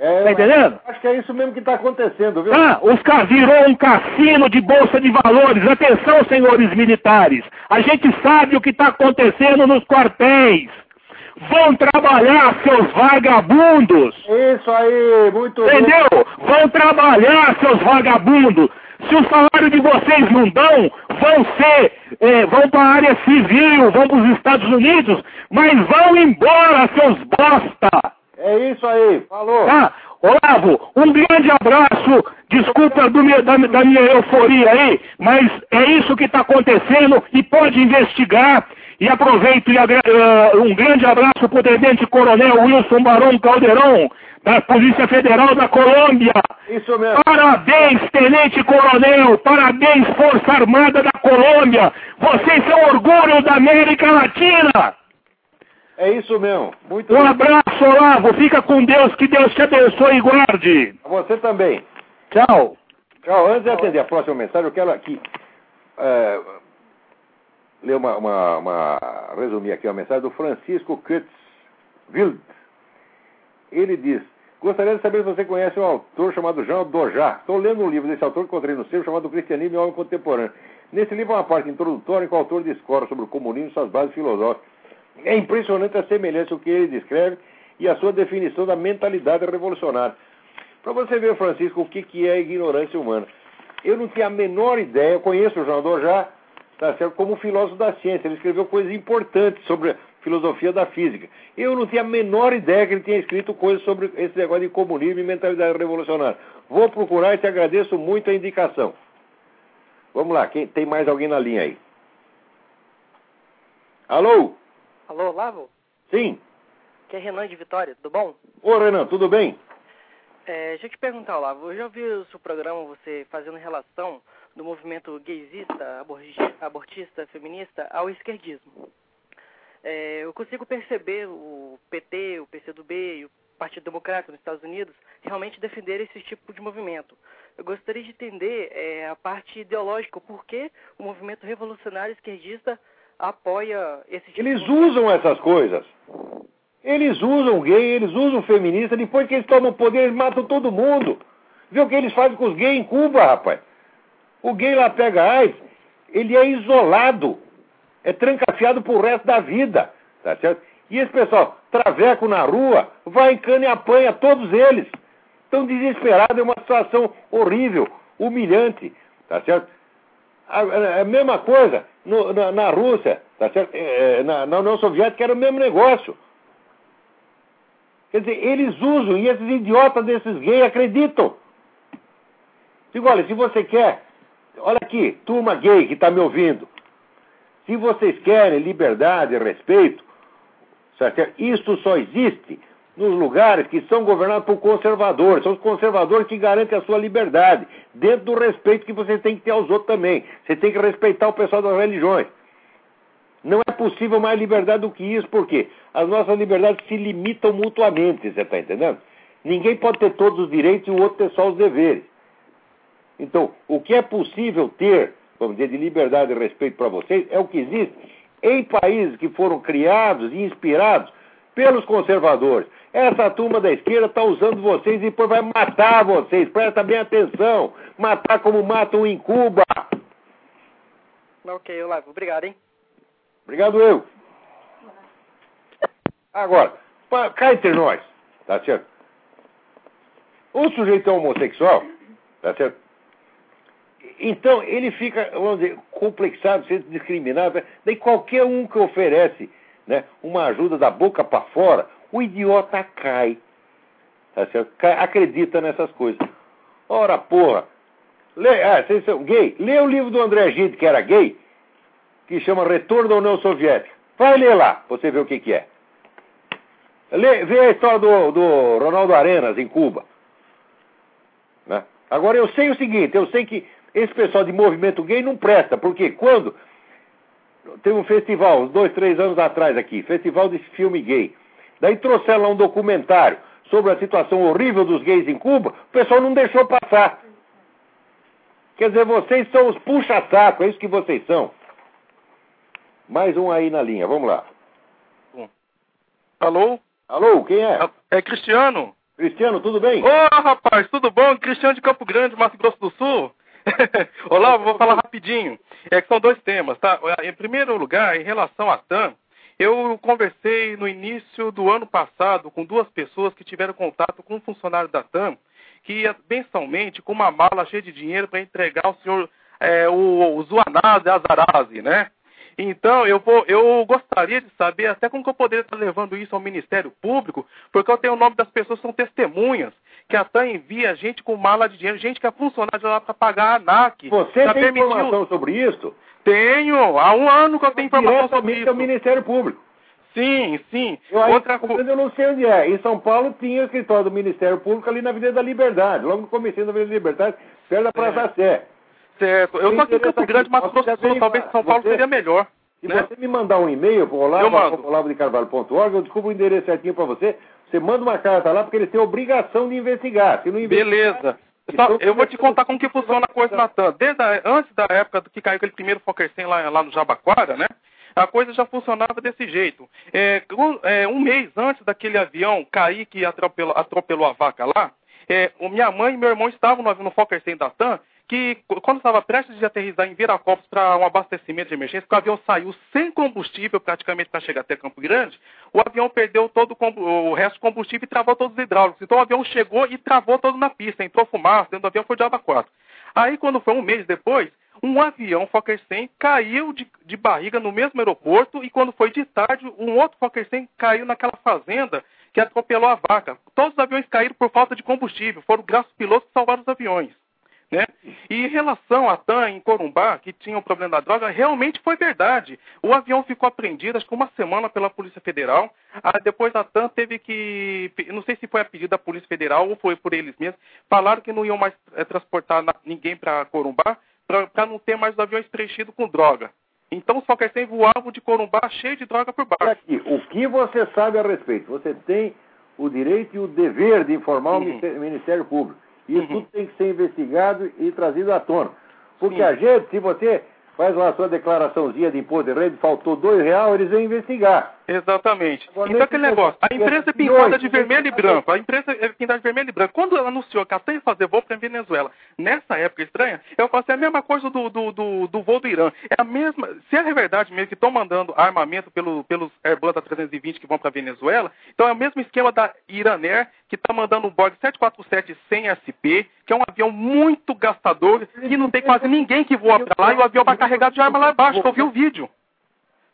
É, tá entendendo? Acho que é isso mesmo que está acontecendo, viu? Ah, os caras virou um cassino de bolsa de valores. Atenção, senhores militares. A gente sabe o que está acontecendo nos quartéis. Vão trabalhar, seus vagabundos! Isso aí, muito Entendeu? Bom. Vão trabalhar, seus vagabundos! Se o salário de vocês não dão, vão ser, é, vão para a área civil, vão para os Estados Unidos, mas vão embora, seus bosta! É isso aí, falou. Tá? Olavo, um grande abraço, desculpa meu, da, da, minha euforia aí, mas é isso que está acontecendo e pode investigar e aproveito e uh, um grande abraço para o Tenente Coronel Wilson Barão Caldeirão, da Polícia Federal da Colômbia. Isso mesmo. Parabéns, Tenente Coronel, parabéns, Força Armada da Colômbia. Vocês são orgulho da América Latina. É isso mesmo. Muito um bem. abraço, Olavo. Fica com Deus. Que Deus te abençoe e guarde. Você também. Tchau. Tchau. Antes de atender a próxima mensagem, eu quero aqui é, ler uma, uma, uma, resumir aqui uma mensagem do Francisco Kutzwild. Ele diz: Gostaria de saber se você conhece um autor chamado Jean Dojá. Estou lendo um livro desse autor que encontrei no seu chamado Cristianismo e Homem Contemporâneo. Nesse livro há uma parte introdutória em que o autor discorre sobre o comunismo e suas bases filosóficas. É impressionante a semelhança o que ele descreve e a sua definição da mentalidade revolucionária. Para você ver, Francisco, o que, que é ignorância humana. Eu não tinha a menor ideia, eu conheço o Jean Dojá, tá certo? como filósofo da ciência. Ele escreveu coisas importantes sobre a filosofia da física. Eu não tinha a menor ideia que ele tinha escrito coisas sobre esse negócio de comunismo e mentalidade revolucionária. Vou procurar e te agradeço muito a indicação. Vamos lá, quem, tem mais alguém na linha aí? Alô? Alô, Lavo? Sim. Que é Renan de Vitória, tudo bom? Ô, Renan, tudo bem? É, deixa eu te perguntar, Lavo, eu já ouvi o seu programa, você fazendo relação do movimento gaysista, abortista, feminista ao esquerdismo. É, eu consigo perceber o PT, o PCdoB e o Partido Democrático nos Estados Unidos realmente defender esse tipo de movimento. Eu gostaria de entender é, a parte ideológica, por que o movimento revolucionário esquerdista apoia esse tipo Eles de usam essas coisas. Eles usam gay, eles usam feminista, depois que eles tomam poder, eles matam todo mundo. Vê o que eles fazem com os gays em Cuba, rapaz. O gay lá pega AIDS, ele é isolado, é trancafiado pro resto da vida, tá certo? E esse pessoal, traveco na rua, vai em cana e apanha todos eles. Estão desesperados, é uma situação horrível. humilhante, tá certo? A, a, a mesma coisa no, na, na, Rússia, tá certo? É, na, na União Soviética era o mesmo negócio. Quer dizer, eles usam e esses idiotas desses gays acreditam. Digo, olha, se você quer, olha aqui, turma gay que está me ouvindo, se vocês querem liberdade e respeito, certo? isso só existe nos lugares que são governados por conservadores. São os conservadores que garantem a sua liberdade, dentro do respeito que você tem que ter aos outros também. Você tem que respeitar o pessoal das religiões. Não é possível mais liberdade do que isso, porque as nossas liberdades se limitam mutuamente, você está entendendo? Ninguém pode ter todos os direitos e o outro ter só os deveres. Então, o que é possível ter, vamos dizer, de liberdade e respeito para vocês, é o que existe em países que foram criados e inspirados pelos conservadores. Essa turma da esquerda está usando vocês e depois vai matar vocês. Presta bem atenção. Matar como matam em Cuba. Ok, Olavo. Obrigado, hein? Obrigado eu. Agora, cá entre nós, tá certo? O sujeito é homossexual, tá certo? Então, ele fica, vamos dizer, complexado, sendo discriminado. Daí qualquer um que oferece né, uma ajuda da boca para fora, o idiota cai. Tá certo? Acredita nessas coisas. Ora, porra. Lê, ah, vocês são gay? Lê o livro do André Gide, que era gay, que chama Retorno da União Soviética. Vai ler lá, você vê o que, que é. Lê, vê a história do, do Ronaldo Arenas em Cuba. Né? Agora, eu sei o seguinte: eu sei que esse pessoal de movimento gay não presta, porque quando. Teve um festival, uns dois, três anos atrás aqui, festival de filme gay. Daí trouxeram lá um documentário sobre a situação horrível dos gays em Cuba, o pessoal não deixou passar. Quer dizer, vocês são os puxa-saco, é isso que vocês são. Mais um aí na linha, vamos lá. Alô? Alô, quem é? É Cristiano. Cristiano, tudo bem? Ô, oh, rapaz, tudo bom? Cristiano de Campo Grande, Mato Grosso do Sul. [LAUGHS] Olá, vou falar rapidinho. É que são dois temas, tá? Em primeiro lugar, em relação à TAM, eu conversei no início do ano passado com duas pessoas que tiveram contato com um funcionário da TAM que ia mensalmente com uma mala cheia de dinheiro para entregar ao senhor é, o, o Azarazi, né? Então, eu, vou, eu gostaria de saber até como que eu poderia estar levando isso ao Ministério Público, porque eu tenho o nome das pessoas que são testemunhas, que a TAM envia gente com mala de dinheiro, gente que é funcionária lá para pagar a ANAC. Você tem informação sobre isso? Tenho, há um ano que eu tenho informação sobre isso. é o Ministério Público. Sim, sim. Eu, Outra coisa. Eu não sei onde é. Em São Paulo tinha o escritório do Ministério Público ali na Avenida da Liberdade, logo no começo da Avenida da Liberdade, perto da Praça é. Sé. Certo. Eu estou aqui em Campo Grande, mas Grosso do Sul, talvez São Paulo você, seria melhor. Se né? você me mandar um e-mail para olavo.carvalho.org, eu descubro o endereço certinho para você. Você manda uma carta lá, porque eles têm obrigação de investigar. Se não investigar, Beleza. Só, eu vou te contar como que funciona a coisa na TAM. Desde a, antes da época que caiu aquele primeiro Fokker 100 lá, lá no Jabaquara, né? A coisa já funcionava desse jeito. É, é, um mês antes daquele avião cair que atropelou, atropelou a vaca lá, é, minha mãe e meu irmão estavam no, no Fokker 100 da TAM que quando estava prestes de aterrissar em Viracopos para um abastecimento de emergência, o avião saiu sem combustível praticamente para chegar até Campo Grande, o avião perdeu todo o, o resto do combustível e travou todos os hidráulicos. Então o avião chegou e travou todo na pista, entrou fumaça, dentro do avião foi de aba 4. Aí quando foi um mês depois, um avião Fokker 100 caiu de, de, barriga no mesmo aeroporto e quando foi de tarde, um outro Fokker 100 caiu naquela fazenda que atropelou a vaca. Todos os aviões caíram por falta de combustível, foram graças pilotos que salvaram os aviões. Né? E em relação à TAM em Corumbá, que tinha o um problema da droga, realmente foi verdade. O avião ficou apreendido, acho que uma semana pela Polícia Federal. Ah, depois a TAM teve que, não sei se foi a pedido da Polícia Federal ou foi por eles mesmos, falaram que não iam mais é, transportar ninguém para Corumbá, para não ter mais os aviões preenchidos com droga. Então os Fokker 100 voavam de Corumbá cheio de droga por baixo. Aqui, o que você sabe a respeito? Você tem o direito e o dever de informar uhum. o Ministério Público. Isso uhum. tudo tem que ser investigado e trazido à tona. Porque Sim. a gente, se você faz lá a sua declaraçãozinha de imposto de renda, faltou dois reais, eles vão investigar. Exatamente. Agora, então aquele negócio, a empresa é pintada de vermelho e branco, a empresa é pintada de vermelho e branco. Quando ela anunciou que tem que fazer voo para a Venezuela, nessa época estranha, eu assim, é a mesma coisa do, do, do, do, voo do Irã. É a mesma, se é verdade mesmo que estão mandando armamento pelo, pelos Airbus A320 que vão para a Venezuela, então é o mesmo esquema da Iranair, que está mandando um Boeing 747 sem SP, que é um avião muito gastador, e não tem quase ninguém que voa para lá, e o avião vai carregado de arma lá embaixo, que eu vi o vídeo.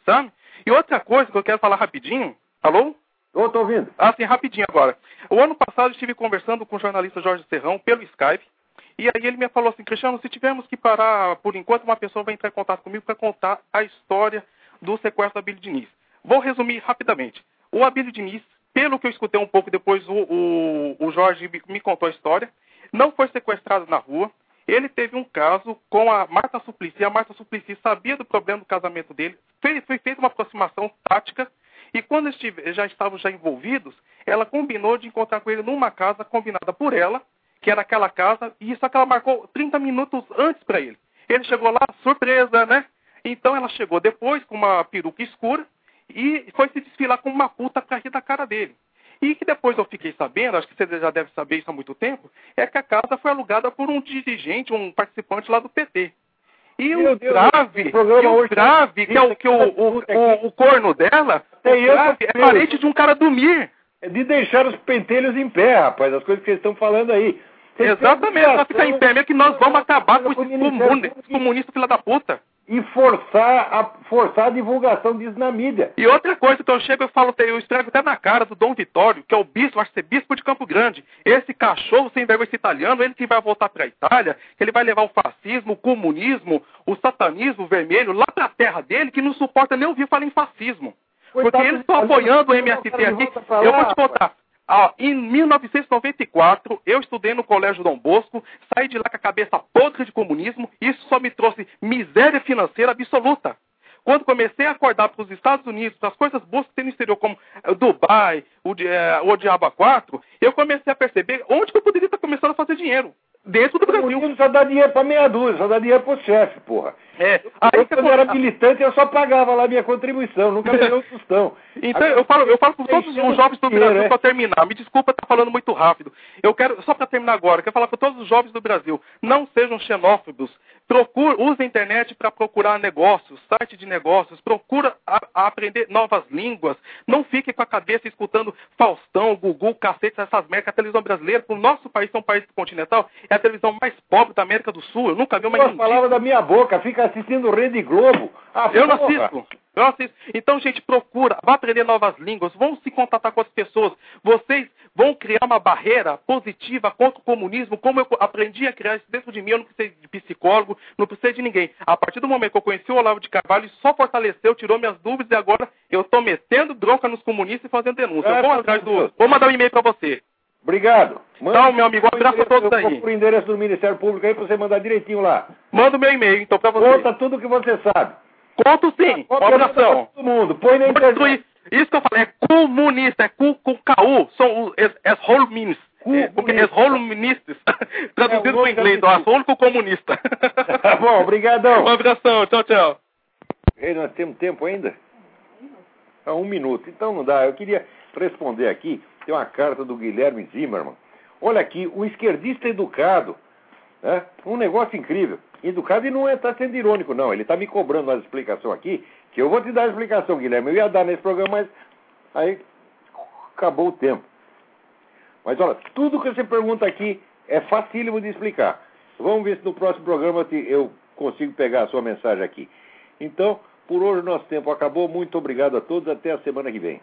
Sabe? E outra coisa que eu quero falar rapidinho. Alô? Estou ouvindo. Ah, sim, rapidinho agora. O ano passado eu estive conversando com o jornalista Jorge Serrão pelo Skype. E aí ele me falou assim, Cristiano, se tivermos que parar por enquanto, uma pessoa vai entrar em contato comigo para contar a história do sequestro da Abílio Diniz. Vou resumir rapidamente. O Abílio Diniz, pelo que eu escutei um pouco depois, o, o, o Jorge me contou a história, não foi sequestrado na rua, ele teve um caso com a Marta Suplicy. A Marta Suplicy sabia do problema do casamento dele. Foi, foi feita uma aproximação tática. E quando eles já estavam já envolvidos, ela combinou de encontrar com ele numa casa combinada por ela, que era aquela casa, e só que ela marcou 30 minutos antes para ele. Ele chegou lá, surpresa, né? Então ela chegou depois com uma peruca escura e foi se desfilar com uma puta pra rir da cara dele. E que depois eu fiquei sabendo, acho que você já deve saber isso há muito tempo, é que a casa foi alugada por um dirigente, um participante lá do PT. E Meu o Deus, grave, o, o grave, que é o, que o, o, o, o corno dela, é, grave, é parente de um cara dormir. É de deixar os pentelhos em pé, rapaz, as coisas que eles estão falando aí. Exatamente, ela fica em pé, mesmo que nós vamos acabar com esses comunistas filha da puta e forçar a, forçar a divulgação disso na mídia. E outra coisa que eu chego e falo, eu escrevo até na cara do Dom Vitório, que é o bispo, acho que é bispo de Campo Grande. Esse cachorro sem vergonha esse italiano, ele que vai voltar para a Itália, que ele vai levar o fascismo, o comunismo, o satanismo vermelho lá para a terra dele, que não suporta nem ouvir falar em fascismo. Porque eles estão apoiando o MST aqui. Eu vou te contar. Ah, em 1994, eu estudei no Colégio Dom Bosco, saí de lá com a cabeça podre de comunismo, isso só me trouxe miséria financeira absoluta. Quando comecei a acordar para os Estados Unidos, para as coisas boas que tem no exterior, como eh, Dubai, o, é, o Diaba 4, eu comecei a perceber onde que eu poderia estar começando a fazer dinheiro dentro do Brasil. O só dá dinheiro para meia dúzia, só dá dinheiro pro chefe, porra. É. Aí eu, quando era militante, eu só pagava lá minha contribuição, nunca me deu [LAUGHS] um tostão. Então, eu falo, eu falo com todos os jovens do Brasil é. terminar. Me desculpa estar falando muito rápido. Eu quero, só para terminar agora, eu quero falar para todos os jovens do Brasil, não sejam xenófobos. Procure, use a internet para procurar negócios, site de negócios, procura a, a aprender novas línguas. Não fique com a cabeça escutando Faustão, Gugu, cacete, essas merdas. A televisão brasileira, o nosso país é um país continental, é a televisão mais pobre da América do Sul. Eu nunca vi uma As palavras da minha boca, fica assistindo Rede Globo. Ah, eu não assisto. Eu não assisto. Então, gente, procura, vá aprender novas línguas, vão se contatar com as pessoas. Vocês vão criar uma barreira positiva contra o comunismo, como eu aprendi a criar isso dentro de mim, eu não precisei de psicólogo, não precisei de ninguém. A partir do momento que eu conheci o Olavo de Carvalho, só fortaleceu, tirou minhas dúvidas e agora eu estou metendo bronca nos comunistas e fazendo denúncia. É, eu vou atrás do. Vou mandar um e-mail para você. Obrigado. Manda então, meu amigo, um abraço a todos aí. o endereço do Ministério Público aí para você mandar direitinho lá. Manda o meu e-mail, então, para você. Conta tudo o que você sabe. Conto sim. Um abração. Todo mundo. Põe na internet. Isso que eu falei, é comunista, é cu com KU, são os esholminists. É, porque esholminists, [LAUGHS] traduzido é, para o inglês, ó, o único comunista. [LAUGHS] Tá bom, obrigadão. Um abração, tchau, tchau. Ei, nós temos tempo ainda? Ah, um minuto. Então não dá. Eu queria responder aqui. Tem uma carta do Guilherme Zimmermann. Olha aqui, um esquerdista educado. Né? Um negócio incrível. E não está é, sendo irônico, não. Ele está me cobrando uma explicação aqui que eu vou te dar a explicação, Guilherme. Eu ia dar nesse programa, mas aí acabou o tempo. Mas olha, tudo que você pergunta aqui é facílimo de explicar. Vamos ver se no próximo programa eu consigo pegar a sua mensagem aqui. Então, por hoje nosso tempo acabou. Muito obrigado a todos. Até a semana que vem.